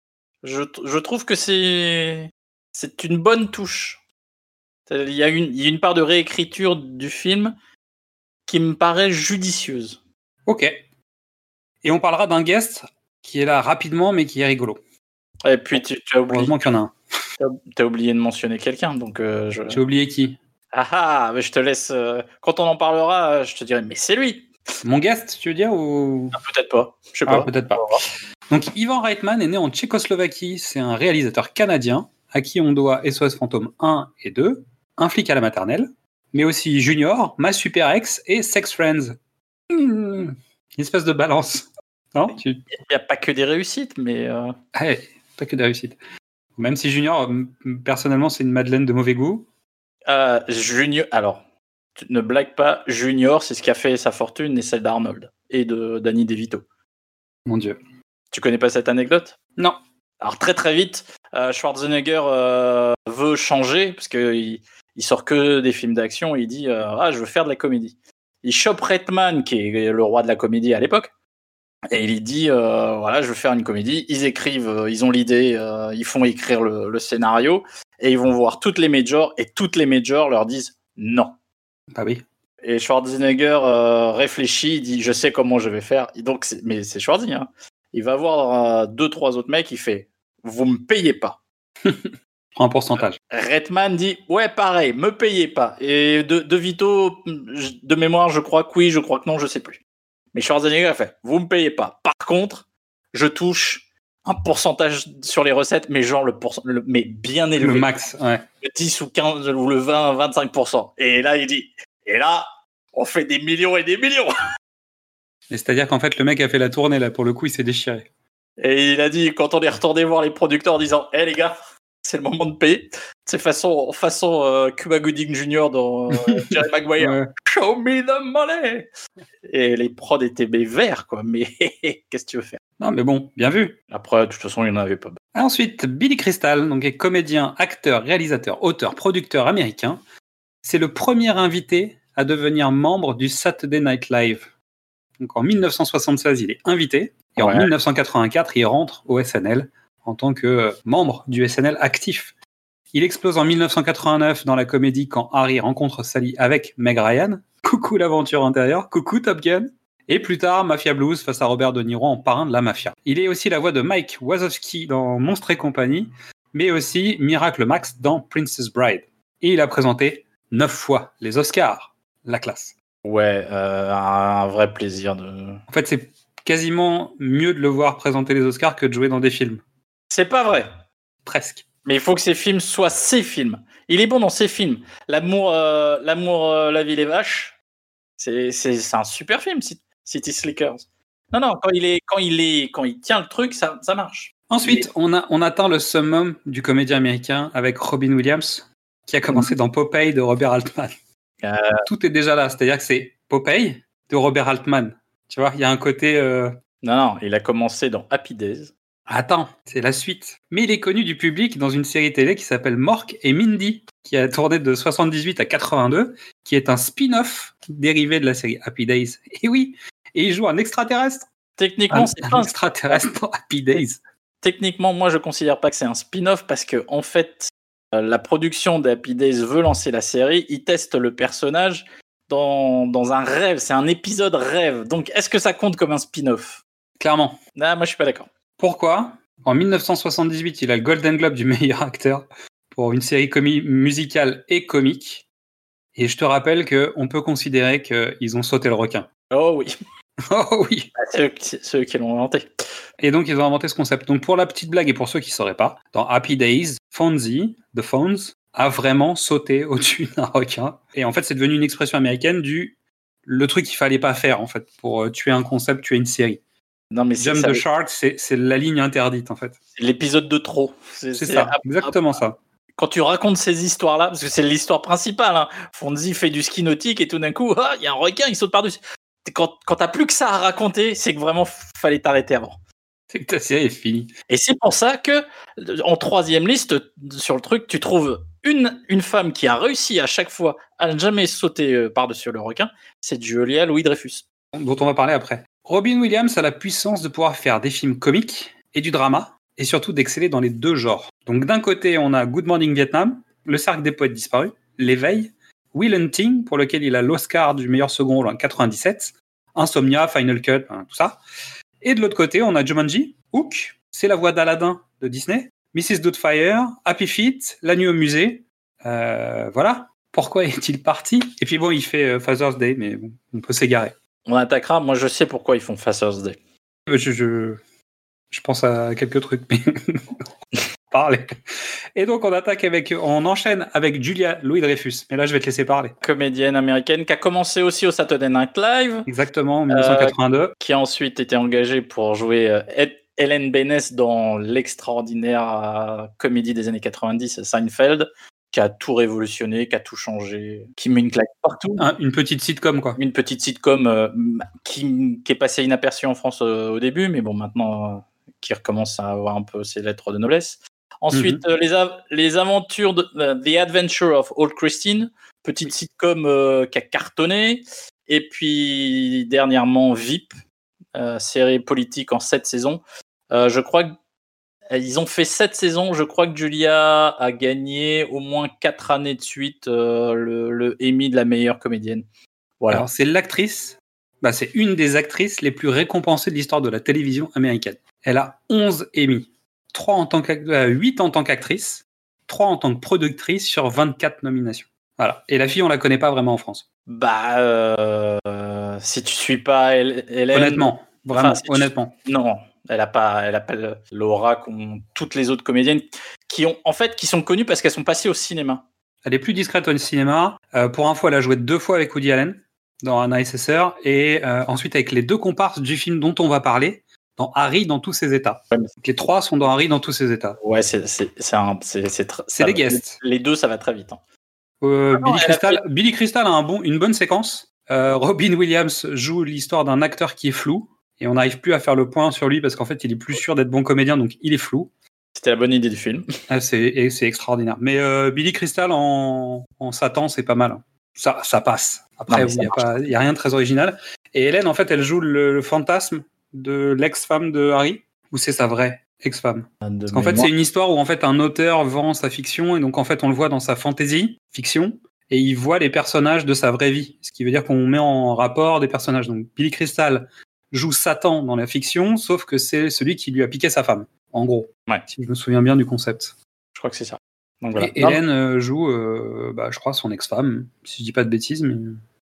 je, je trouve que c'est c'est une bonne touche. Il y, a une, il y a une part de réécriture du film qui me paraît judicieuse. Ok. Et on parlera d'un guest qui est là rapidement, mais qui est rigolo. Et puis tu, tu as oublié, Heureusement qu'il y en a un. t'as- oublié de mentionner quelqu'un, donc euh, je... J'ai oublié qui? Ah ah, mais je te laisse. euh, quand on en parlera, euh, je te dirai, mais c'est lui. Mon guest, tu veux dire ou... Ah, peut-être pas. Je sais Ah, pas. peut-être pas. Donc, Ivan Reitman est né en Tchécoslovaquie. C'est un réalisateur canadien à qui on doit SOS Fantôme 1 et 2, Un flic à la maternelle, mais aussi Junior, Ma Super Ex et Sex Friends. Hmm, une espèce de balance. Non? Il n'y a pas que des réussites, mais. euh, Ouais, pas que des réussites. Même si Junior, personnellement, c'est une Madeleine de mauvais goût. euh, Junior. Alors, tu ne blagues pas. Junior, c'est ce qui a fait sa fortune et celle d'Arnold et de Danny DeVito. Mon Dieu. Tu connais pas cette anecdote? Non. Alors très très vite, euh, Schwarzenegger euh, veut changer parce que il, il sort que des films d'action. et Il dit euh, ah je veux faire de la comédie. Il chope Redman qui est le roi de la comédie à l'époque et il dit euh, voilà je veux faire une comédie. Ils écrivent, euh, ils ont l'idée, euh, ils font écrire le, le scénario et ils vont voir toutes les majors et toutes les majors leur disent non. Bah oui. Et Schwarzenegger euh, réfléchit, il dit je sais comment je vais faire. Et donc mais c'est Schwarzenegger. hein. Il va voir deux trois autres mecs, il fait vous me payez pas. Prends un pourcentage. Redman dit ouais pareil, me payez pas. Et de, de Vito, de mémoire, je crois que oui, je crois que non, je sais plus. Mais Schwarzenegger a fait vous me payez pas. Par contre, je touche un pourcentage sur les recettes, mais genre le, pourcent- le- mais bien élevé. Le max, ouais. Le 10 ou 15 ou le 20, 25%. Et là, il dit et là, on fait des millions et des millions. Et c'est-à-dire qu'en fait, le mec a fait la tournée, là, pour le coup, il s'est déchiré. Et il a dit, quand on est retourné voir les producteurs en disant, hé les gars, C'est le moment de payer. C'est façon, façon euh, Cuba Gooding Jr. dans euh, Jerry Maguire. Ouais. Show me the money. Et les prods étaient mais verts, quoi. Mais qu'est-ce que tu veux faire? Non, mais bon, bien vu. Après, de toute façon, il n'y en avait pas. Ensuite, Billy Crystal, donc est comédien, acteur, réalisateur, auteur, producteur américain. C'est le premier invité à devenir membre du Saturday Night Live. Donc en 1976, il est invité et en Ouais. 1984, il rentre au SNL en tant que euh, membre du SNL actif. Il explose en 1989 dans la comédie quand Harry rencontre Sally avec Meg Ryan. Coucou l'aventure intérieure, coucou Top Gun. Et plus tard, Mafia Blues face à Robert De Niro en parrain de la mafia. Il est aussi la voix de Mike Wazowski dans Monstre et compagnie, mais aussi Miracle Max dans Princess Bride. Et il a présenté neuf fois les Oscars. La classe. Ouais, euh, un vrai plaisir de. En fait, c'est quasiment mieux de le voir présenter les Oscars que de jouer dans des films. C'est pas vrai. Presque. Mais il faut que ces films soient ses films. Il est bon dans ses films. L'amour, euh, l'amour, euh, la vie les vaches. C'est, c'est, c'est un super film, Ci- City Slickers. Non, non, quand il est, quand il est, quand il tient le truc, ça, ça marche. Ensuite, on, a, on atteint le summum du comédien américain avec Robin Williams, qui a commencé dans Popeye de Robert Altman. Euh, Tout est déjà là, c'est-à-dire que c'est Popeye de Robert Altman. Tu vois, il y a un côté. non, non, il a commencé dans Happy Days. Attends, c'est la suite. Mais il est connu du public dans une série télé qui s'appelle Mork et Mindy, qui a tourné de 78 à 82, qui est un spin-off dérivé de la série Happy Days. Et oui, et il joue un extraterrestre. Techniquement, c'est un extraterrestre dans Happy Days. Techniquement, moi, je considère pas que c'est un spin-off parce que, en fait, euh, la production d'Happy Days veut lancer la série. Ils testent le personnage dans, dans un rêve. C'est un épisode rêve. Donc, est-ce que ça compte comme un spin-off? Clairement. Ah, moi, je suis pas d'accord. Pourquoi En 1978, il a le Golden Globe du meilleur acteur pour une série musicale et comique. Et je te rappelle qu'on peut considérer qu'ils ont sauté le requin. Oh oui. Oh oui. Ah, C'est eux, qui- c'est eux qui l'ont inventé. Et donc, ils ont inventé ce concept. Donc, pour la petite blague et pour ceux qui ne sauraient pas, dans Happy Days, Fonzie, The Fonz, a vraiment sauté au-dessus d'un requin. Et en fait, c'est devenu une expression américaine du le truc qu'il fallait pas faire, en fait, pour euh, tuer un concept, tuer une série. Non, mais c'est Jump ça- the Shark, c'est la ligne interdite, en fait. c'est l'épisode de trop. C'est ça, exactement ça. Quand tu racontes ces histoires-là, parce que c'est l'histoire principale, hein. Fonzie fait du ski nautique et tout d'un coup, ah, il y a un requin, il saute par-dessus. Quand, quand t'as plus que ça à raconter, c'est que vraiment fallait t'arrêter avant. C'est que ta série est finie. Et c'est pour ça que, en troisième liste, sur le truc, tu trouves une, une femme qui a réussi à chaque fois à ne jamais sauter euh, par-dessus le requin, c'est Julia Louis-Dreyfus. dont on va parler après. Robin Williams a la puissance de pouvoir faire des films comiques et du drama, et surtout d'exceller dans les deux genres. Donc d'un côté, on a Good Morning Vietnam, Le Cercle des Poètes Disparus, L'éveil, Will Hunting, pour lequel il a l'Oscar du meilleur second rôle en 97, Insomnia, Final Cut, hein, tout ça. Et de l'autre côté, on a Jumanji, Hook, c'est la voix d'Aladin de Disney, Mrs. Doubtfire, Happy Feet, La nuit au musée. Euh, voilà. Pourquoi est-il parti? Et puis bon, il fait euh, Father's Day, mais bon, on peut s'égarer. On attaquera, moi je sais pourquoi ils font Father's Day. Euh, Je, je, je pense à quelques trucs, mais parlez. Et donc on attaque avec, on enchaîne avec Julia Louis Dreyfus. Mais là, je vais te laisser parler. Comédienne américaine qui a commencé aussi au Saturday Night Live. Exactement, en 1982. qui a ensuite été engagée pour jouer euh, Helen Benes dans l'extraordinaire euh, comédie des années 90, Seinfeld, qui a tout révolutionné, qui a tout changé, qui met une claque partout. Un- une petite sitcom, quoi. Une petite sitcom euh, qui, qui est passée inaperçue en France euh, au début, mais bon, maintenant, euh, qui recommence à avoir un peu ses lettres de noblesse. Ensuite, euh, les, av- les aventures de The Adventure of Old Christine, petite sitcom qui a cartonné. Et puis, dernièrement, VIP, série politique en sept saisons. Je crois qu'ils ont fait sept saisons. Je crois que Julia a gagné au moins quatre années de suite euh, le, le Emmy de la meilleure comédienne. Voilà. Alors, c'est l'actrice, bah, c'est une des actrices les plus récompensées de l'histoire de la télévision américaine. Elle a 11 Emmy. 3 en tant euh, 8 en tant qu'actrice, 3 en tant que productrice sur 24 nominations. Voilà. Et la fille, on la connaît pas vraiment en France. Bah, euh, si tu suis pas Elle- Hélène. Honnêtement, vraiment, Enfin, si tu- honnêtement. Non, elle a pas, elle a pas le- l'aura qu'ont toutes les autres comédiennes qui ont, en fait, qui sont connues parce qu'elles sont passées au cinéma. Elle est plus discrète au cinéma. Euh, pour info, elle a joué deux fois avec Woody Allen dans un et euh, ensuite avec les deux comparses du film dont on va parler, dans Harry dans tous ses états. Les trois sont dans Harry dans tous ses états. Ouais, c'est c'est c'est un- c'est c'est tr- C'est ça les va- guests. Les deux, ça va très vite. hein. Euh, Ah non, Billy, elle a Crystal, Billy Crystal a un bon, une bonne séquence. Euh, Robin Williams joue l'histoire d'un acteur qui est flou. Et on n'arrive plus à faire le point sur lui parce qu'en fait, il est plus sûr d'être bon comédien, donc il est flou. C'était la bonne idée du film. Ah, c'est extraordinaire. Mais euh, Billy Crystal en, en Satan, c'est pas mal. Ça, ça passe. Après, il n'y a, rien de très original. Et Hélène, en fait, elle joue le, le fantasme de l'ex-femme de Harry, ou c'est sa vraie ex-femme? Parce qu'en fait, c'est une histoire où en fait un auteur vend sa fiction et donc en fait on le voit dans sa fantasy fiction et il voit les personnages de sa vraie vie. Ce qui veut dire qu'on met en rapport des personnages. Donc Billy Crystal joue Satan dans la fiction, sauf que c'est celui qui lui a piqué sa femme, en gros. Si je me souviens bien du concept. Je crois que c'est ça. Donc voilà. Et Hélène euh, joue, euh, bah, je crois, son ex-femme, si je dis pas de bêtises, mais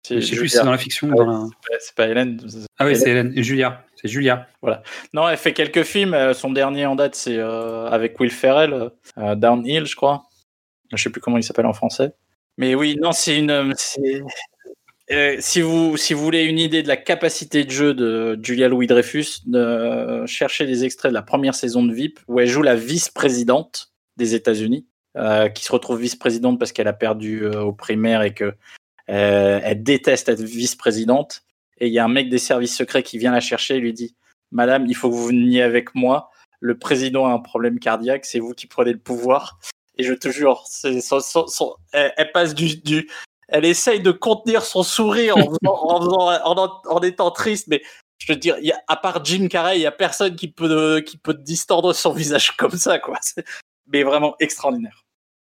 c'est je sais plus si c'est dans la fiction ou Ah dans la. c'est pas- Hélène. Ah oui, c'est Hélène. Julia. C'est Julia. Voilà. Non, elle fait quelques films. euh, Son dernier en date, c'est euh, avec Will Ferrell, euh, Downhill, je crois. Je sais plus comment il s'appelle en français. Mais oui, non, c'est une. Euh, euh, si vous si vous voulez une idée de la capacité de jeu de Julia Louis Dreyfus, de chercher des extraits de la première saison de VIP où elle joue la vice-présidente des États-Unis, euh, qui se retrouve vice-présidente parce qu'elle a perdu euh, aux primaires et que euh, elle déteste être vice-présidente. Et il y a un mec des services secrets qui vient la chercher et lui dit Madame, il faut que vous veniez avec moi. Le président a un problème cardiaque, c'est vous qui prenez le pouvoir. Et je te jure, son- son- son- elle, elle passe du, du. Elle essaye de contenir son sourire en, en, étant triste, mais je te dire, à part Jim Carrey, il y a personne qui peut, qui peut distordre son visage comme ça, quoi. Mais vraiment extraordinaire.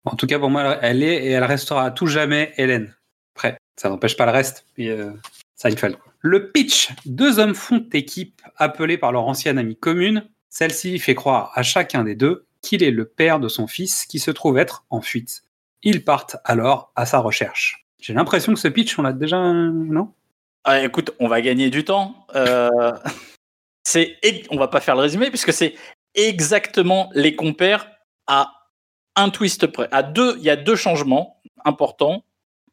En tout cas, pour moi, elle est et elle restera à tout jamais Hélène. Après, ça n'empêche pas le reste. Mais euh, Seinfeld. Le pitch. Deux hommes font équipe, appelés par leur ancienne amie commune. Celle-ci fait croire à chacun des deux qu'il est le père de son fils qui se trouve être en fuite. Ils partent alors à sa recherche. J'ai l'impression que ce pitch, on l'a déjà, non? Ah, écoute, on va gagner du temps. Euh, c'est, on va pas faire le résumé puisque c'est exactement les compères à un twist près. À deux, il y a deux changements importants,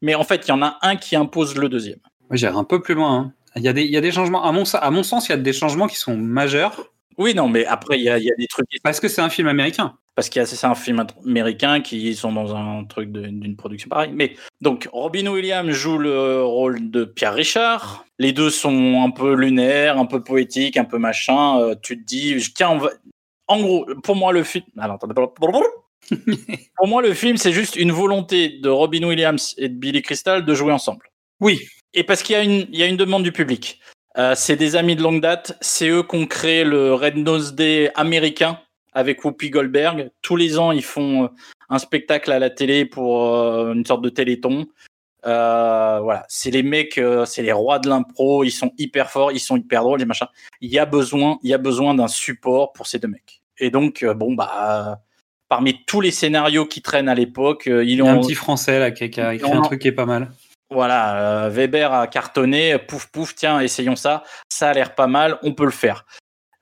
mais en fait, il y en a un qui impose le deuxième. J'irai un peu plus loin. hein. Il, y a des, il y a des changements. À mon, à mon sens, il y a des changements qui sont majeurs. Oui, non, mais après, il y a, il y a des trucs. Parce que c'est un film américain. Parce qu'il y a c'est un film américain qui sont dans un truc d'une production pareille. Mais donc Robin Williams joue le rôle de Pierre Richard. Les deux sont un peu lunaires, un peu poétiques, un peu machin. Euh, tu te dis, tiens, on va. En gros, pour moi le film. Alors, attendez, pour moi le film c'est juste une volonté de Robin Williams et de Billy Crystal de jouer ensemble. Oui. Et parce qu'il y a une demande du public. Euh, c'est des amis de longue date. C'est eux qui ont créé le Red Nose Day américain avec Whoopi Goldberg. Tous les ans, ils font euh, un spectacle à la télé pour euh, une sorte de téléthon. Euh, voilà, c'est les mecs, c'est les rois de l'impro. Ils sont hyper forts, ils sont hyper drôles, les machins. Il y a besoin, il y a besoin d'un support pour ces deux mecs. Et donc, bon bah, parmi tous les scénarios qui traînent à l'époque, euh, Il y a un petit français là qui a, qui a écrit un truc qui est pas mal. Voilà, euh, Weber a cartonné, pouf pouf, tiens, essayons ça, ça a l'air pas mal, on peut le faire.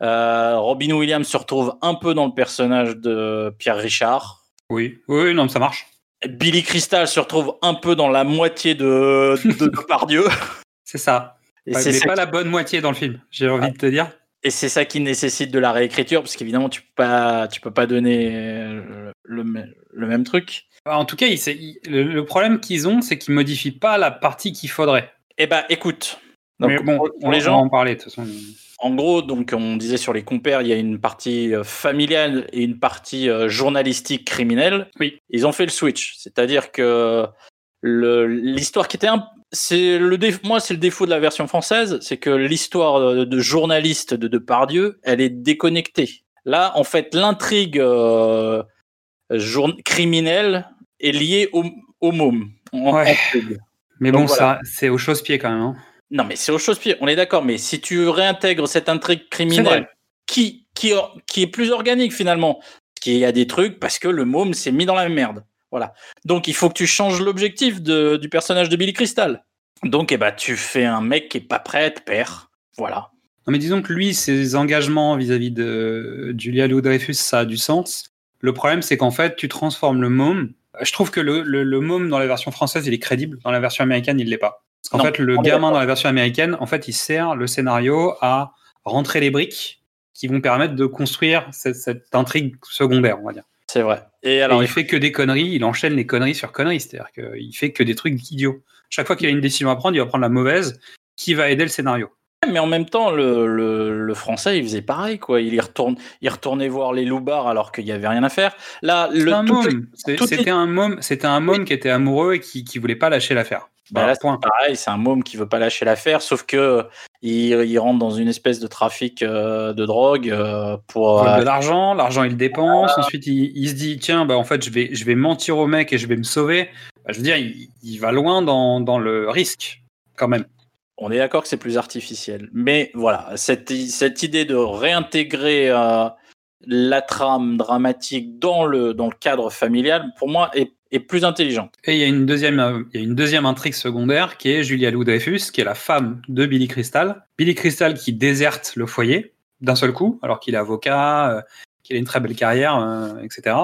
Euh, Robin Williams se retrouve un peu dans le personnage de Pierre Richard. Oui, oui, non, mais ça marche. Billy Crystal se retrouve un peu dans la moitié de, de Depardieu. C'est ça. Et Ouais, c'est ça pas la bonne moitié dans le film, j'ai envie de te dire. Et c'est ça qui nécessite de la réécriture, parce qu'évidemment, tu peux pas, tu peux pas donner le, le- le même truc. En tout cas, il, s'est- il- le, problème qu'ils ont, c'est qu'ils modifient pas la partie qu'il faudrait. Eh ben, écoute. Mais Donc, bon, pour, on, les gens, va en parler de toute façon. En gros, donc on disait sur les compères, il y a une partie euh, familiale et une partie euh, journalistique criminelle. Oui. Ils ont fait le switch, c'est-à-dire que l'histoire qui était un c'est le moi c'est le défaut de la version française, c'est que l'histoire de, de journaliste de Depardieu, elle est déconnectée. Là, en fait, l'intrigue euh, jour- criminelle est liée au, au môme. Ouais. Mais Donc bon, voilà. ça, c'est au chausse-pied quand même. hein. Non, mais c'est au chausse-pied, on est d'accord. Mais si tu réintègres cette intrigue criminelle qui, qui, qui est plus organique finalement, qu'il y a des trucs parce que le môme s'est mis dans la merde. Voilà. Donc il faut que tu changes l'objectif du personnage de Billy Crystal. Donc eh ben, tu fais un mec qui est pas prêt à être père. Voilà. Non, mais disons que lui, ses engagements vis-à-vis de Julia Louis-Dreyfus, ça a du sens. Le problème, c'est qu'en fait, tu transformes le môme. Je trouve que le, le, le môme dans la version française, il est crédible. Dans la version américaine, il l'est pas. Parce qu'en fait, le gamin dans la version américaine, en fait, il sert le scénario à rentrer les briques qui vont permettre de construire cette, cette intrigue secondaire, on va dire. C'est vrai. Et Alors, alors, il fait que des conneries, il enchaîne les conneries sur conneries, c'est-à-dire qu'il fait que des trucs idiots. Chaque fois qu'il a une décision à prendre, il va prendre la mauvaise qui va aider le scénario. Mais en même temps, le, le, le français, il faisait pareil, quoi. Il y retourne, il retournait voir les loupards alors qu'il y avait rien à faire. Là, le C'était un môme, c'était un môme, c'était un môme qui était amoureux et qui, qui voulait pas lâcher l'affaire. Bah là, c'est pareil, c'est un môme qui veut pas lâcher l'affaire, sauf que il, il rentre dans une espèce de trafic euh, de drogue euh, pour. euh, de l'argent, l'argent il le dépense, ensuite il, il se dit tiens bah en fait je vais je vais mentir au mec et je vais me sauver. Bah, je veux dire il, il va loin dans, dans le risque quand même. On est d'accord que c'est plus artificiel. Mais voilà, cette, cette idée de réintégrer euh, la trame dramatique dans le, dans le cadre familial, pour moi, est, plus intelligente. Et il y a une deuxième euh, il y a une deuxième intrigue secondaire qui est Julia Louis Dreyfus qui est la femme de Billy Crystal. Billy Crystal qui déserte le foyer d'un seul coup alors qu'il est avocat, euh, qu'il a une très belle carrière, etc.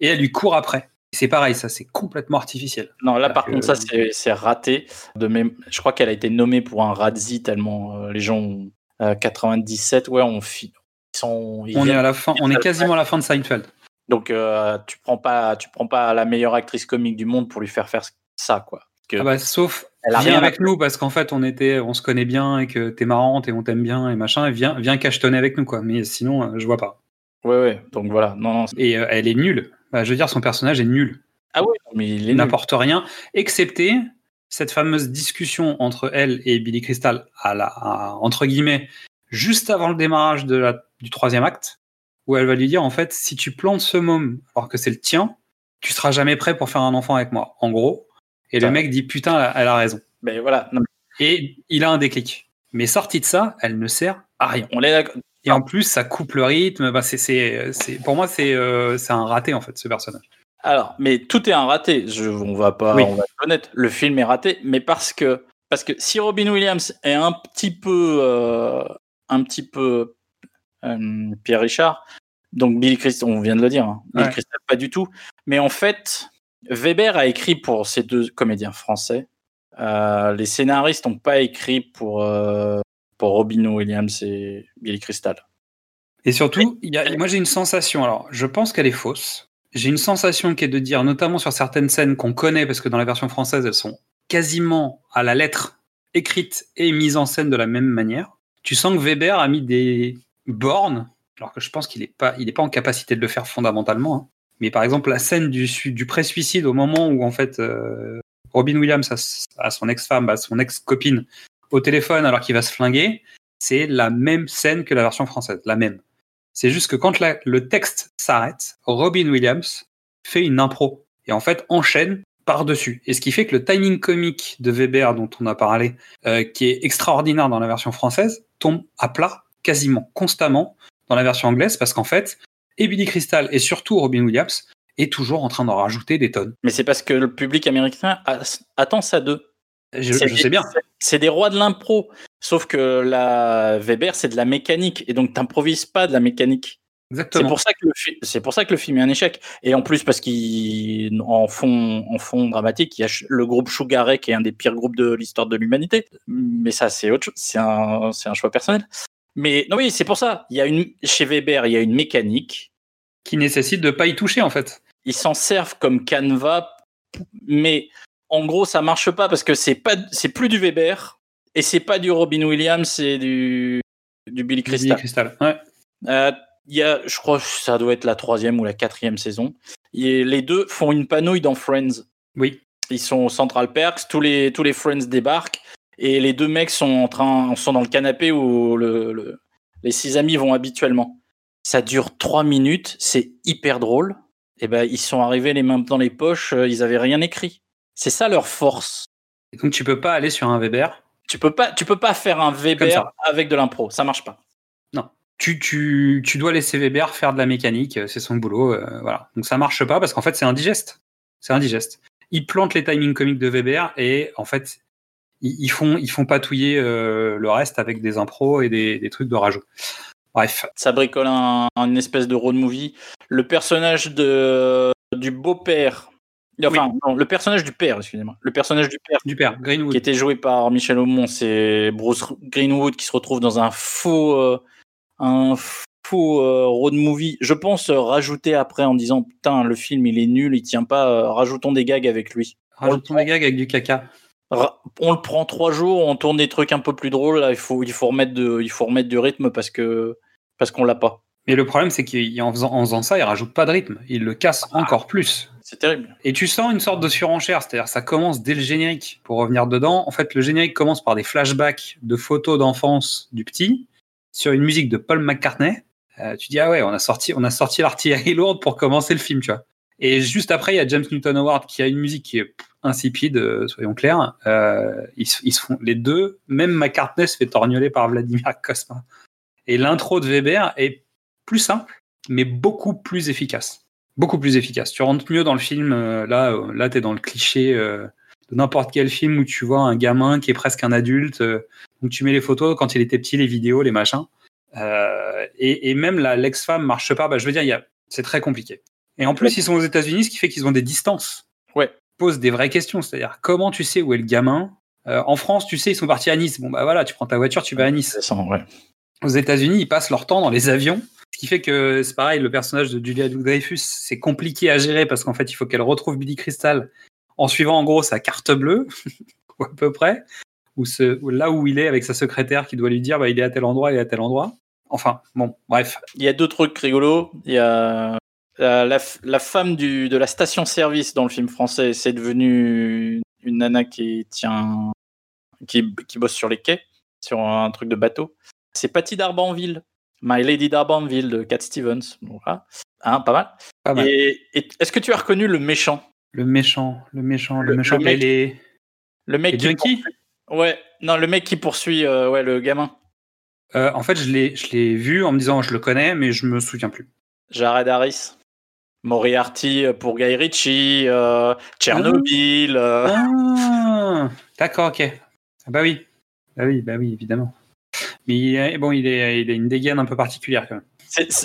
Et elle lui court après. C'est pareil, ça c'est complètement artificiel. Non, là, par que- contre, ça, c'est raté. De même, je crois qu'elle a été nommée pour un Razzie tellement euh, les gens ont, euh, 97, ouais, on fi- ils sont. ils On est à la fin, on est quasiment à la fin de Seinfeld. Donc, euh, tu prends pas, tu prends pas la meilleure actrice comique du monde pour lui faire faire ça, quoi. Que Ah bah, sauf, viens avec nous parce qu'en fait on était, on se connaît bien et que t'es marrante et on t'aime bien et machin. Et viens, viens cachetonner avec nous quoi. Mais sinon, je vois pas. Ouais, ouais. Donc voilà. Non, non. Et elle est nulle. Bah, je veux dire, son personnage est nul. Ah oui, mais il n'apporte rien, excepté cette fameuse discussion entre elle et Billy Crystal à la, à- entre guillemets, juste avant le démarrage de la, du troisième acte, où elle va lui dire en fait, si tu plantes ce môme alors que c'est le tien, tu seras jamais prêt pour faire un enfant avec moi. En gros. Et le mec dit putain, elle a- raison. Mais voilà. Non, Et il a un déclic. Mais sorti de ça, elle ne sert à rien. on est d'accord. Et en plus, ça coupe le rythme. Bah, c'est, c'est, c'est- pour moi, c'est, euh, c'est un raté en fait, ce personnage. Alors, mais tout est un raté. Je, on va pas, Oui. on va être honnête. Le film est raté, mais parce que, parce que si Robin Williams est un petit peu, euh, un petit peu euh, Pierre Richard, donc Billy Crystal, on vient de le dire, hein, Billy Ouais. Crystal pas du tout. Mais en fait, Weber a écrit pour ces deux comédiens français. Euh, les scénaristes n'ont pas écrit pour euh, pour Robin Williams et Billy Crystal. Et surtout, il y a, moi j'ai une sensation, alors je pense qu'elle est fausse. J'ai une sensation qui est de dire, notamment sur certaines scènes qu'on connaît, parce que dans la version française, elles sont quasiment à la lettre écrites et mises en scène de la même manière. Tu sens que Weber a mis des bornes, alors que je pense qu'il n'est pas, il est pas en capacité de le faire fondamentalement. hein. Mais par exemple, la scène du, du pré-suicide, au moment où en fait euh, Robin Williams a, a son ex-femme, a son ex-copine au téléphone alors qu'il va se flinguer, c'est la même scène que la version française, la même. C'est juste que quand la- le texte s'arrête, Robin Williams fait une impro et en fait enchaîne par-dessus. Et ce qui fait que le timing comique de Weber dont on a parlé, euh, qui est extraordinaire dans la version française, tombe à plat quasiment constamment dans la version anglaise parce qu'en fait, et Billy Crystal et surtout Robin Williams est toujours en train d'en rajouter des tonnes. Mais c'est parce que le public américain a- attend ça d'eux. Je, sais bien. C'est- C'est des rois de l'impro. Sauf que la Weber, c'est de la mécanique. Et donc, t'improvises pas de la mécanique. C'est Exactement. pour, ça que le c'est pour ça que le film est un échec. Et en plus, parce qu'en fond, en fond dramatique, il y a le groupe Sugar Ray, qui est un des pires groupes de l'histoire de l'humanité. Mais ça, c'est autre chose. C'est un, c'est un choix personnel. Mais non, oui, c'est pour ça. Il y a une, chez Weber, il y a une mécanique. Qui nécessite de pas y toucher en fait. Ils s'en servent comme canevas. Mais en gros, ça marche pas parce que c'est pas, c'est plus du Weber. Et c'est pas du Robin Williams, c'est du, du Billy Billy Crystal. Crystal. Ouais. Euh, il y a, je crois que ça doit être la troisième ou la quatrième saison. Et les deux font une panouille dans Friends. Oui. Ils sont au Central Perks, tous les, tous les Friends débarquent et les deux mecs sont en train, sont dans le canapé où le, le- les six amis vont habituellement. Ça dure trois minutes, c'est hyper drôle. Et ben ils sont arrivés les mains dans les poches, euh, ils avaient rien écrit. C'est ça leur force. Et donc tu peux pas aller sur un Weber? Tu peux pas, tu peux pas faire un Weber avec de l'impro, ça marche pas. Non. Tu, tu, tu dois laisser Weber faire de la mécanique, euh, c'est son boulot. euh, voilà. Donc ça marche pas parce qu'en fait c'est indigeste. C'est indigeste. Ils plantent les timings comiques de Weber et en fait ils, ils font, ils font patouiller euh, le reste avec des impros et des, des trucs de rajout. Bref. ça bricole un, une espèce de road movie. Le personnage de, du beau-père, enfin, non, le personnage du père, excusez-moi, le personnage du père, du père, Greenwood, qui était joué par Michel Aumont, c'est Bruce Greenwood qui se retrouve dans un faux, euh, un, faux euh, road movie. Je pense euh, rajouter après en disant putain le film il est nul, il tient pas. rajoutons des gags avec lui. Rajoutons des gags avec du caca. Ra- On le prend trois jours, on tourne des trucs un peu plus drôles. Là, il faut il faut remettre de il faut remettre du rythme parce que parce qu'on l'a pas. Mais le problème, c'est qu'en faisant, en faisant ça, il rajoute pas de rythme. Il le casse encore plus. C'est terrible. Et tu sens une sorte de surenchère, c'est-à-dire ça commence dès le générique. Pour revenir dedans, en fait, le générique commence par des flashbacks de photos d'enfance du petit sur une musique de Paul McCartney. Euh, tu dis ah ouais, on a sorti, on a sorti l'artillerie lourde pour commencer le film, tu vois. Et juste après, il y a James Newton Howard qui a une musique qui est insipide, euh, soyons clairs. Euh, ils se font les deux. Même McCartney se fait torgnoler par Vladimir Cosma. Et l'intro de Weber est plus simple, mais beaucoup plus efficace beaucoup plus efficace. Tu rentres mieux dans le film. euh, là, euh, là, t'es dans le cliché euh, de n'importe quel film où tu vois un gamin qui est presque un adulte, euh, où tu mets les photos quand il était petit, les vidéos, les machins. Et, et même la l'ex-femme marche pas. Bah, je veux dire, il y a, c'est très compliqué. Et en plus, ils sont aux États-Unis, ce qui fait qu'ils ont des distances. Ouais. Posent des vraies questions, c'est-à-dire comment tu sais où est le gamin? En France, tu sais, ils sont partis à Nice. Bon, bah voilà, tu prends ta voiture, tu vas à Nice. ouais. Aux États-Unis, ils passent leur temps dans les avions. Ce qui fait que c'est pareil, le personnage de Julia Louis-Dreyfus, c'est compliqué à gérer parce qu'en fait, il faut qu'elle retrouve Billy Crystal en suivant en gros sa carte bleue, ou à peu près, ou, là où il est avec sa secrétaire qui doit lui dire bah, il est à tel endroit, il est à tel endroit. Enfin, bon, bref. Il y a deux trucs rigolos. Il y a la, la, femme de la station-service dans le film français, c'est devenu une nana qui tient, qui, qui bosse sur les quais, sur un truc de bateau. C'est Patty Darbanville, My Lady Darbanville de Cat Stevens. Bon, voilà. Hein, pas mal. Pas mal. Et, et est-ce que tu as reconnu le méchant? Le méchant, le méchant, le, Le- méchant. le mec- les, Le mec qui poursuit- Ouais, non, le mec qui poursuit euh, ouais, le gamin. Euh, En fait, je l'ai je l'ai vu en me disant je le connais, mais je me souviens plus. Jared Harris. Moriarty pour Guy Ritchie, euh, Tchernobyl. Ah, d'accord, ok. Ah bah oui, bah oui, bah oui, évidemment. Mais il est- bon, il est, il a une dégaine un peu particulière quand même.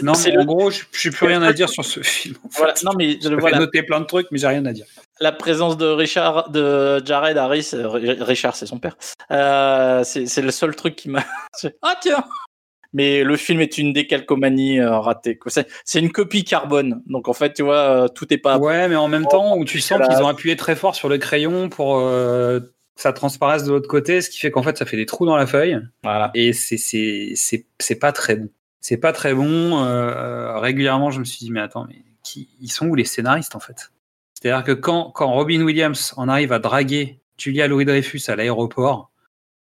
Non, mais le- en gros, je n'ai plus rien à dire sur ce film. en fait. Voilà, non, mais je- J'ai voilà. noté plein de trucs, mais j'ai rien à dire. la présence de Richard, de Jared Harris, euh, Ri- Richard c'est son père, euh, c'est le seul truc qui m'a. ah tiens Mais le film est une décalcomanie euh, ratée. C'est une copie carbone. Donc en fait, tu vois, euh, tout est pas. Ouais, mais en même temps, où tu sens qu'ils ont appuyé très fort sur le crayon pour euh, ça transparaisse de l'autre côté, ce qui fait qu'en fait, ça fait des trous dans la feuille. Voilà. Et c'est c'est c'est c'est pas très bon. C'est pas très bon. euh, régulièrement, je me suis dit, mais attends, mais qui, ils sont où les scénaristes en fait? C'est-à-dire que quand, quand Robin Williams en arrive à draguer Julia Louis-Dreyfus à l'aéroport,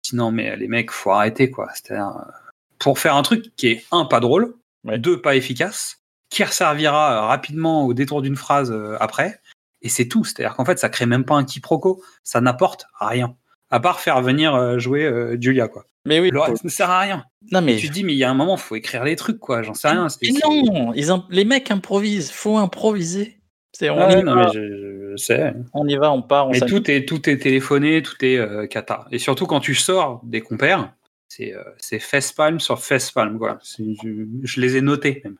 sinon, mais les mecs, faut arrêter quoi. C'est-à-dire, euh, pour faire un truc qui est un, pas drôle, deux, pas efficace, qui resservira euh, rapidement au détour d'une phrase après, et c'est tout. C'est-à-dire qu'en fait, ça crée même pas un quiproquo, ça n'apporte rien. À part faire venir euh, jouer euh, Julia, quoi. Mais oui. Le reste ne sert à rien. Non, mais. Tu te dis, mais il y a un moment, faut écrire les trucs, quoi. J'en sais rien. Mais non, ils les mecs improvisent. Faut improviser. C'est on, Ah y ouais, non, va, mais je, je sais. on y va, on part. On Mais tout est, tout est téléphoné, tout est euh, cata. Et surtout quand tu sors des compères, c'est euh, facepalm sur facepalm, quoi. Je, je les ai notés, même.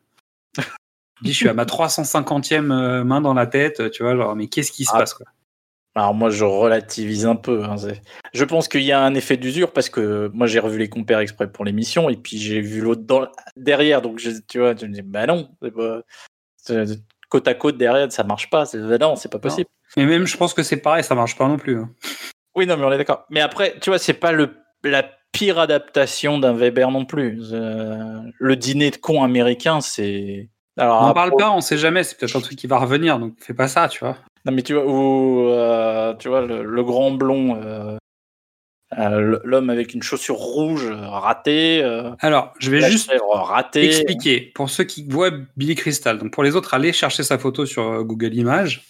Je je suis à ma 350e euh, main dans la tête, tu vois, genre, mais qu'est-ce qui se Ah. passe, quoi? Alors moi je relativise un peu. hein, je pense qu'il y a un effet d'usure parce que moi j'ai revu les compères exprès pour l'émission et puis j'ai vu l'autre dans- derrière donc je- tu vois tu me dis bah non pas- côte à côte derrière ça marche pas bah non c'est pas possible. Mais même, je pense que c'est pareil, ça marche pas non plus. hein. Oui non mais on est d'accord. Mais après tu vois c'est pas le la pire adaptation d'un Weber non plus. Euh, le dîner de con américain c'est alors On n'en parle pas, on sait jamais, c'est peut-être un truc qui va revenir, donc fais pas ça, tu vois. Non, mais tu vois, ou, euh, tu vois le, le grand blond, euh, euh, l'homme avec une chaussure rouge ratée. Alors, je vais juste ratée. expliquer pour ceux qui voient Billy Crystal. Donc pour les autres, allez chercher sa photo sur Google Images.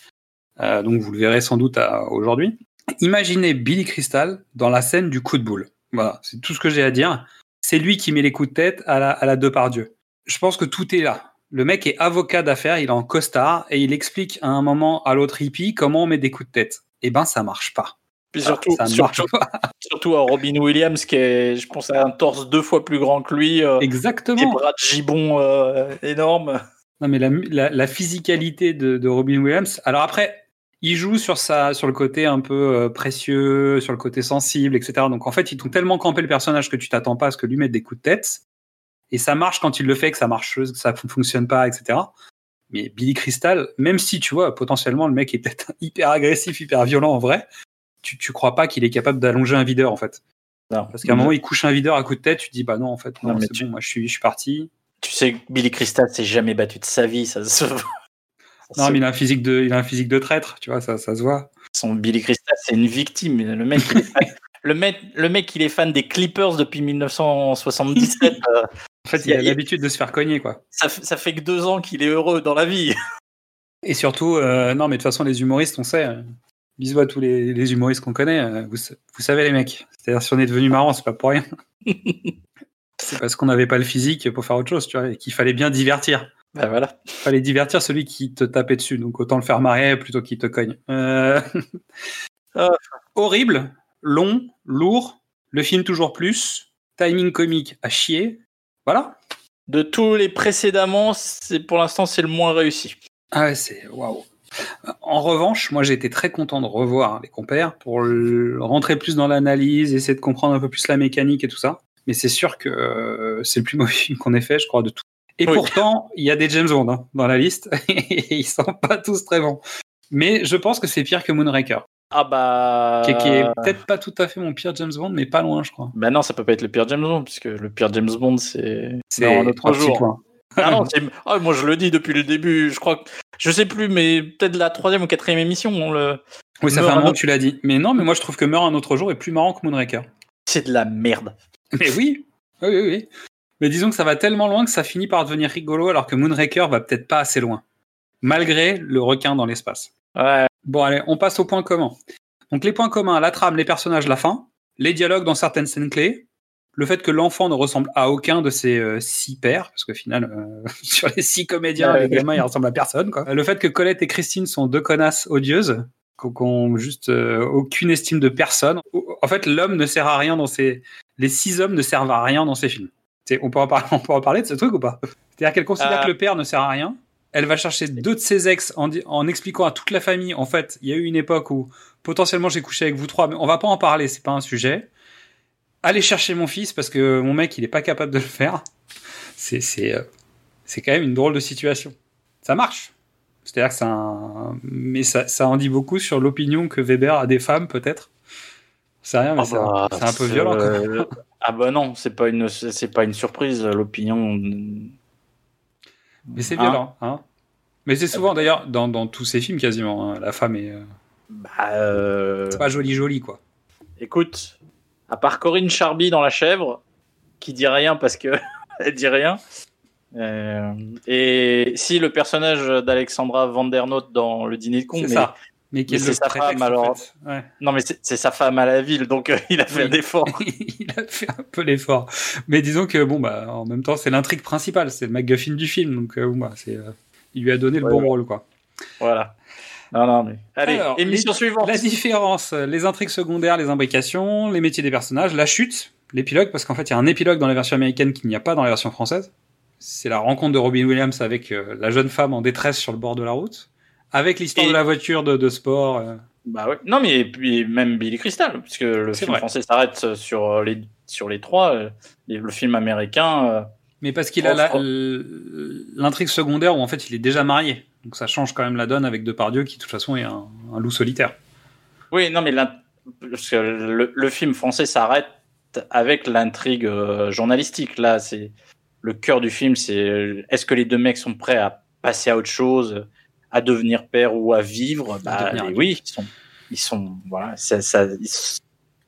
Donc vous le verrez sans doute aujourd'hui. Imaginez Billy Crystal dans la scène du coup de boule. Voilà, c'est tout ce que j'ai à dire. C'est lui qui met les coups de tête à la, à la Depardieu. Je pense que tout est là. Le mec est avocat d'affaires, il est en costard et il explique à un moment à l'autre hippie comment on met des coups de tête. Eh ben, ça marche pas. Puis surtout, ça ne surtout, marche pas. surtout à Robin Williams, qui est, je pense, a un torse deux fois plus grand que lui. euh, Exactement. Des bras de gibon euh, énormes. Non, mais la, la, la physicalité de, de Robin Williams. Alors après, il joue sur, sa, sur le côté un peu euh, précieux, sur le côté sensible, etc. Donc en fait, ils t'ont tellement campé le personnage que tu t'attends pas à ce que lui mette des coups de tête. Et ça marche quand il le fait, que ça marche, que ça ne fonctionne pas, etc. Mais Billy Crystal, même si tu vois, potentiellement, le mec est peut-être hyper agressif, hyper violent en vrai, tu, tu crois pas qu'il est capable d'allonger un videur, en fait. Non. Parce qu'à un moment, il couche un videur à coup de tête, tu te dis, bah non, en fait, non, c'est tu- bon, moi, je suis, je suis parti. Tu sais que Billy Crystal s'est jamais battu de sa vie, ça se voit. Non, mais il a un physique de, il a un physique de traître, tu vois, ça, ça se voit. Son Billy Crystal, c'est une victime. Le mec, il est fan, le mec, le mec, il est fan des Clippers depuis 1977. En fait, Il a- a l'habitude de se faire cogner, quoi. ça, fait que deux ans qu'il est heureux dans la vie. Et surtout, euh, non, mais de toute façon, les humoristes, on sait. euh, bisous à tous les, les humoristes qu'on connaît. euh, vous, sa- vous savez, les mecs. C'est-à-dire, si on est devenu marrant, c'est pas pour rien. c'est parce qu'on n'avait pas le physique pour faire autre chose, tu vois, et qu'il fallait bien divertir. Bah voilà. Il fallait divertir celui qui te tapait dessus. Donc, autant le faire marrer plutôt qu'il te cogne. Euh, Ah. Horrible, long, lourd, le film toujours plus, timing comique à chier. Voilà. De tous les précédemment, c'est pour l'instant c'est le moins réussi. Ah ouais, c'est waouh. En revanche, moi j'ai été très content de revoir les compères pour le- rentrer plus dans l'analyse, essayer de comprendre un peu plus la mécanique et tout ça. Mais c'est sûr que euh, c'est le plus mauvais film qu'on ait fait, je crois, de tout. Et Oui. pourtant, il y a des James Bond hein, dans la liste et ils sont pas tous très bons. Mais je pense que c'est pire que Moonraker, Ah bah. qui, qui est peut-être pas tout à fait mon pire James Bond, mais pas loin, je crois. Bah non, ça peut pas être le pire James Bond, puisque le pire James Bond, c'est. C'est un autre jour. Ah non, ah, moi je le dis depuis le début, je crois que. Je sais plus, mais peut-être la troisième ou quatrième émission, on le. Oui, ça fait un moment que tu l'as dit. Mais non, mais moi je trouve que Meurt un autre jour est plus marrant que Moonraker. C'est de la merde. Mais oui, oui, oui, oui. Mais disons que ça va tellement loin que ça finit par devenir rigolo, alors que Moonraker va peut-être pas assez loin, malgré le requin dans l'espace. Ouais. Bon, allez, on passe aux points communs. Donc les points communs, la trame, les personnages, la fin, les dialogues dans certaines scènes clés, le fait que l'enfant ne ressemble à aucun de ses euh, six pères, parce qu'au final, euh, sur les six comédiens, Ouais. les gamins, ils ressemblent à personne. Quoi. Le fait que Colette et Christine sont deux connasses odieuses, qui ont juste euh, aucune estime de personne. En fait, l'homme ne sert à rien dans ces... Les six hommes ne servent à rien dans ces films. On peut, en parler, on peut en parler de ce truc ou pas? C'est-à-dire qu'elle considère que le père ne sert à rien. Elle va chercher deux de ses ex en, expliquant à toute la famille, en fait, il y a eu une époque où potentiellement j'ai couché avec vous trois, mais on va pas en parler, c'est pas un sujet. Allez chercher mon fils parce que mon mec, il est pas capable de le faire. C'est c'est euh, c'est quand même une drôle de situation. Ça marche. C'est-à-dire que c'est un... Mais ça, ça en dit beaucoup sur l'opinion que Weber a des femmes, peut-être. C'est rien, mais Ah c'est bah, un- c'est un peu violent. quoi. euh, ah bah non, c'est pas une, c'est pas une surprise, l'opinion. Mais c'est Hein violent. Hein mais c'est souvent, d'ailleurs, dans, dans tous ces films, quasiment, hein, la femme est... euh, Bah, euh, C'est pas joli joli, quoi. Écoute, à part Corinne Charby dans La Chèvre, qui dit rien parce que elle dit rien. euh, et si le personnage d'Alexandra Vandernoot dans Le Dîner de con, C'est mais, ça. Mais c'est sa femme alors. Ouais. Non, mais c'est sa femme à la ville, donc euh, il a fait Oui. l'effort. il a fait un peu l'effort. Mais disons que, bon, bah, en même temps, c'est l'intrigue principale, c'est le MacGuffin du film, donc, euh, bah, c'est, euh, il lui a donné le Ouais, bon ouais. rôle, quoi. Voilà. Non, non, mais. Allez, Alors, émission les- suivante. La différence, euh, les intrigues secondaires, les imbrications, les métiers des personnages, la chute, l'épilogue, parce qu'en fait, il y a un épilogue dans la version américaine qu'il n'y a pas dans la version française. C'est la rencontre de Robin Williams avec la jeune femme en détresse sur le bord de la route, avec l'histoire Et- de la voiture de, de sport. euh. Bah ouais. Non, mais et puis même Billy Crystal, puisque le film vrai. français s'arrête sur les, sur les trois. euh, le film américain. euh, Mais parce qu'il a l'intrigue secondaire où en fait il est déjà marié. Donc ça change quand même la donne avec Depardieu qui de toute façon est un, un loup solitaire. Oui, non, mais parce que le, le film français s'arrête avec l'intrigue euh, journalistique. Là, c'est le cœur du film. C'est euh, est-ce que les deux mecs sont prêts à passer à autre chose, à devenir père ou à vivre Bah, oui, ils sont, ils sont, voilà, ça, ça- ils s-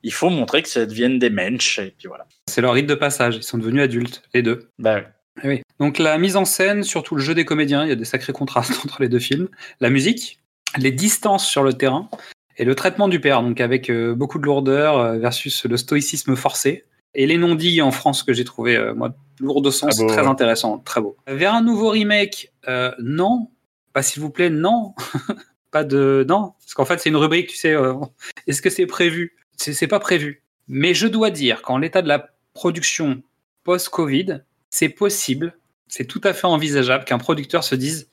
il faut montrer que ça devienne des mensch et puis voilà. C'est leur rite de passage, ils sont devenus adultes, les deux. Bah, ouais. Eh Oui. Donc la mise en scène, surtout le jeu des comédiens, il y a des sacrés contrastes entre les deux films. La musique, les distances sur le terrain et le traitement du père, donc avec euh, beaucoup de lourdeur euh, versus le stoïcisme forcé. Et les non-dits en France que j'ai trouvé, euh, moi, lourd de sens, Ah beau, très ouais. intéressant, très beau. Vers un nouveau remake, euh, non. Pas s'il vous plaît, non. pas de. Non. Parce qu'en fait, c'est une rubrique, tu sais, euh, est-ce que c'est prévu? C'est pas prévu. Mais je dois dire qu'en l'état de la production post-Covid, c'est possible, c'est tout à fait envisageable qu'un producteur se dise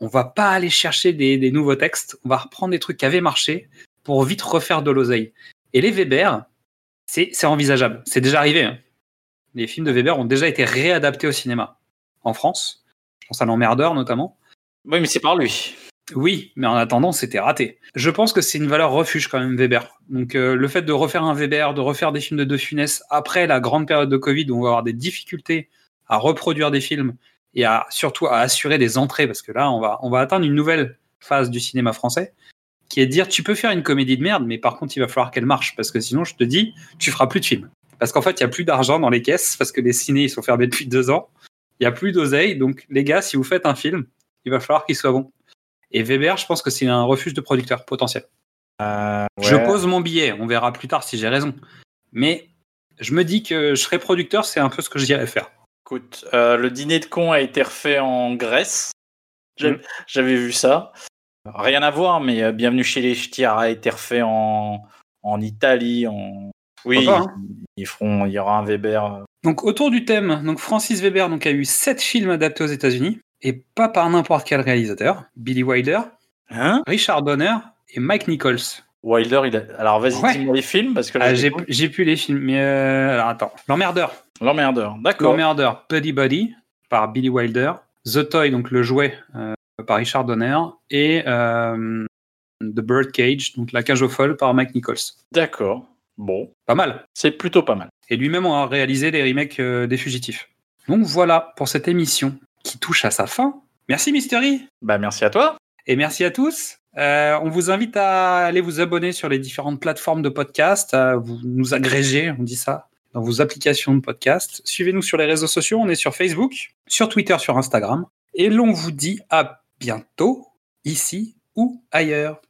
on va pas aller chercher des, nouveaux textes, on va reprendre des trucs qui avaient marché pour vite refaire de l'oseille. Et les Weber, c'est c'est envisageable. C'est déjà arrivé. hein. les films de Weber ont déjà été réadaptés au cinéma en France. Je pense à l'emmerdeur notamment. Oui, mais c'est par lui. Oui, mais en attendant, c'était raté. Je pense que c'est une valeur refuge quand même, Weber. Donc euh, le fait de refaire un Weber, de refaire des films de De Funès après la grande période de Covid où on va avoir des difficultés à reproduire des films et à surtout à assurer des entrées, parce que là, on va, on va atteindre une nouvelle phase du cinéma français, qui est de dire tu peux faire une comédie de merde, mais par contre, il va falloir qu'elle marche, parce que sinon, je te dis, tu feras plus de films. Parce qu'en fait, il n'y a plus d'argent dans les caisses, parce que les ciné, ils sont fermés depuis deux ans. Il n'y a plus d'oseille, donc les gars, si vous faites un film, il va falloir qu'il soit bon. Et Weber, je pense que c'est un refuge de producteur potentiel. Euh, Je pose mon billet, on verra plus tard si j'ai raison. Mais je me dis que je serai producteur, c'est un peu ce que je dirais faire. Écoute, euh, le dîner de con a été refait en Grèce. Mm. J'avais vu ça. Rien à voir, mais euh, Bienvenue chez les Ch'tis a été refait en, en Italie. En... Oui, pas, hein. ils feront, il y aura un Weber. Donc autour du thème, donc Francis Weber donc, a eu sept films adaptés aux États-Unis, et pas par n'importe quel réalisateur. Billy Wilder, Hein Richard Donner et Mike Nichols. Wilder, il a... alors vas-y, Ouais. dis-moi les films parce que là, Ah, j'ai j'ai plus les films, mais euh, alors attends. L'emmerdeur. l'emmerdeur. D'accord. L'emmerdeur, Buddy Buddy par Billy Wilder. The Toy, donc le jouet euh, par Richard Donner. Et euh, The Birdcage, donc la cage aux folles par Mike Nichols. D'accord. Bon, Pas mal. c'est plutôt pas mal. Et lui-même a réalisé les remakes des Fugitifs. Donc voilà pour cette émission qui touche à sa fin. Merci Mystery Bah merci à toi. et merci à tous. Euh, on vous invite à aller vous abonner sur les différentes plateformes de podcast, à vous nous agréger, on dit ça, dans vos applications de podcast. Suivez-nous sur les réseaux sociaux, on est sur Facebook, sur Twitter, sur Instagram. Et l'on vous dit à bientôt, ici ou ailleurs.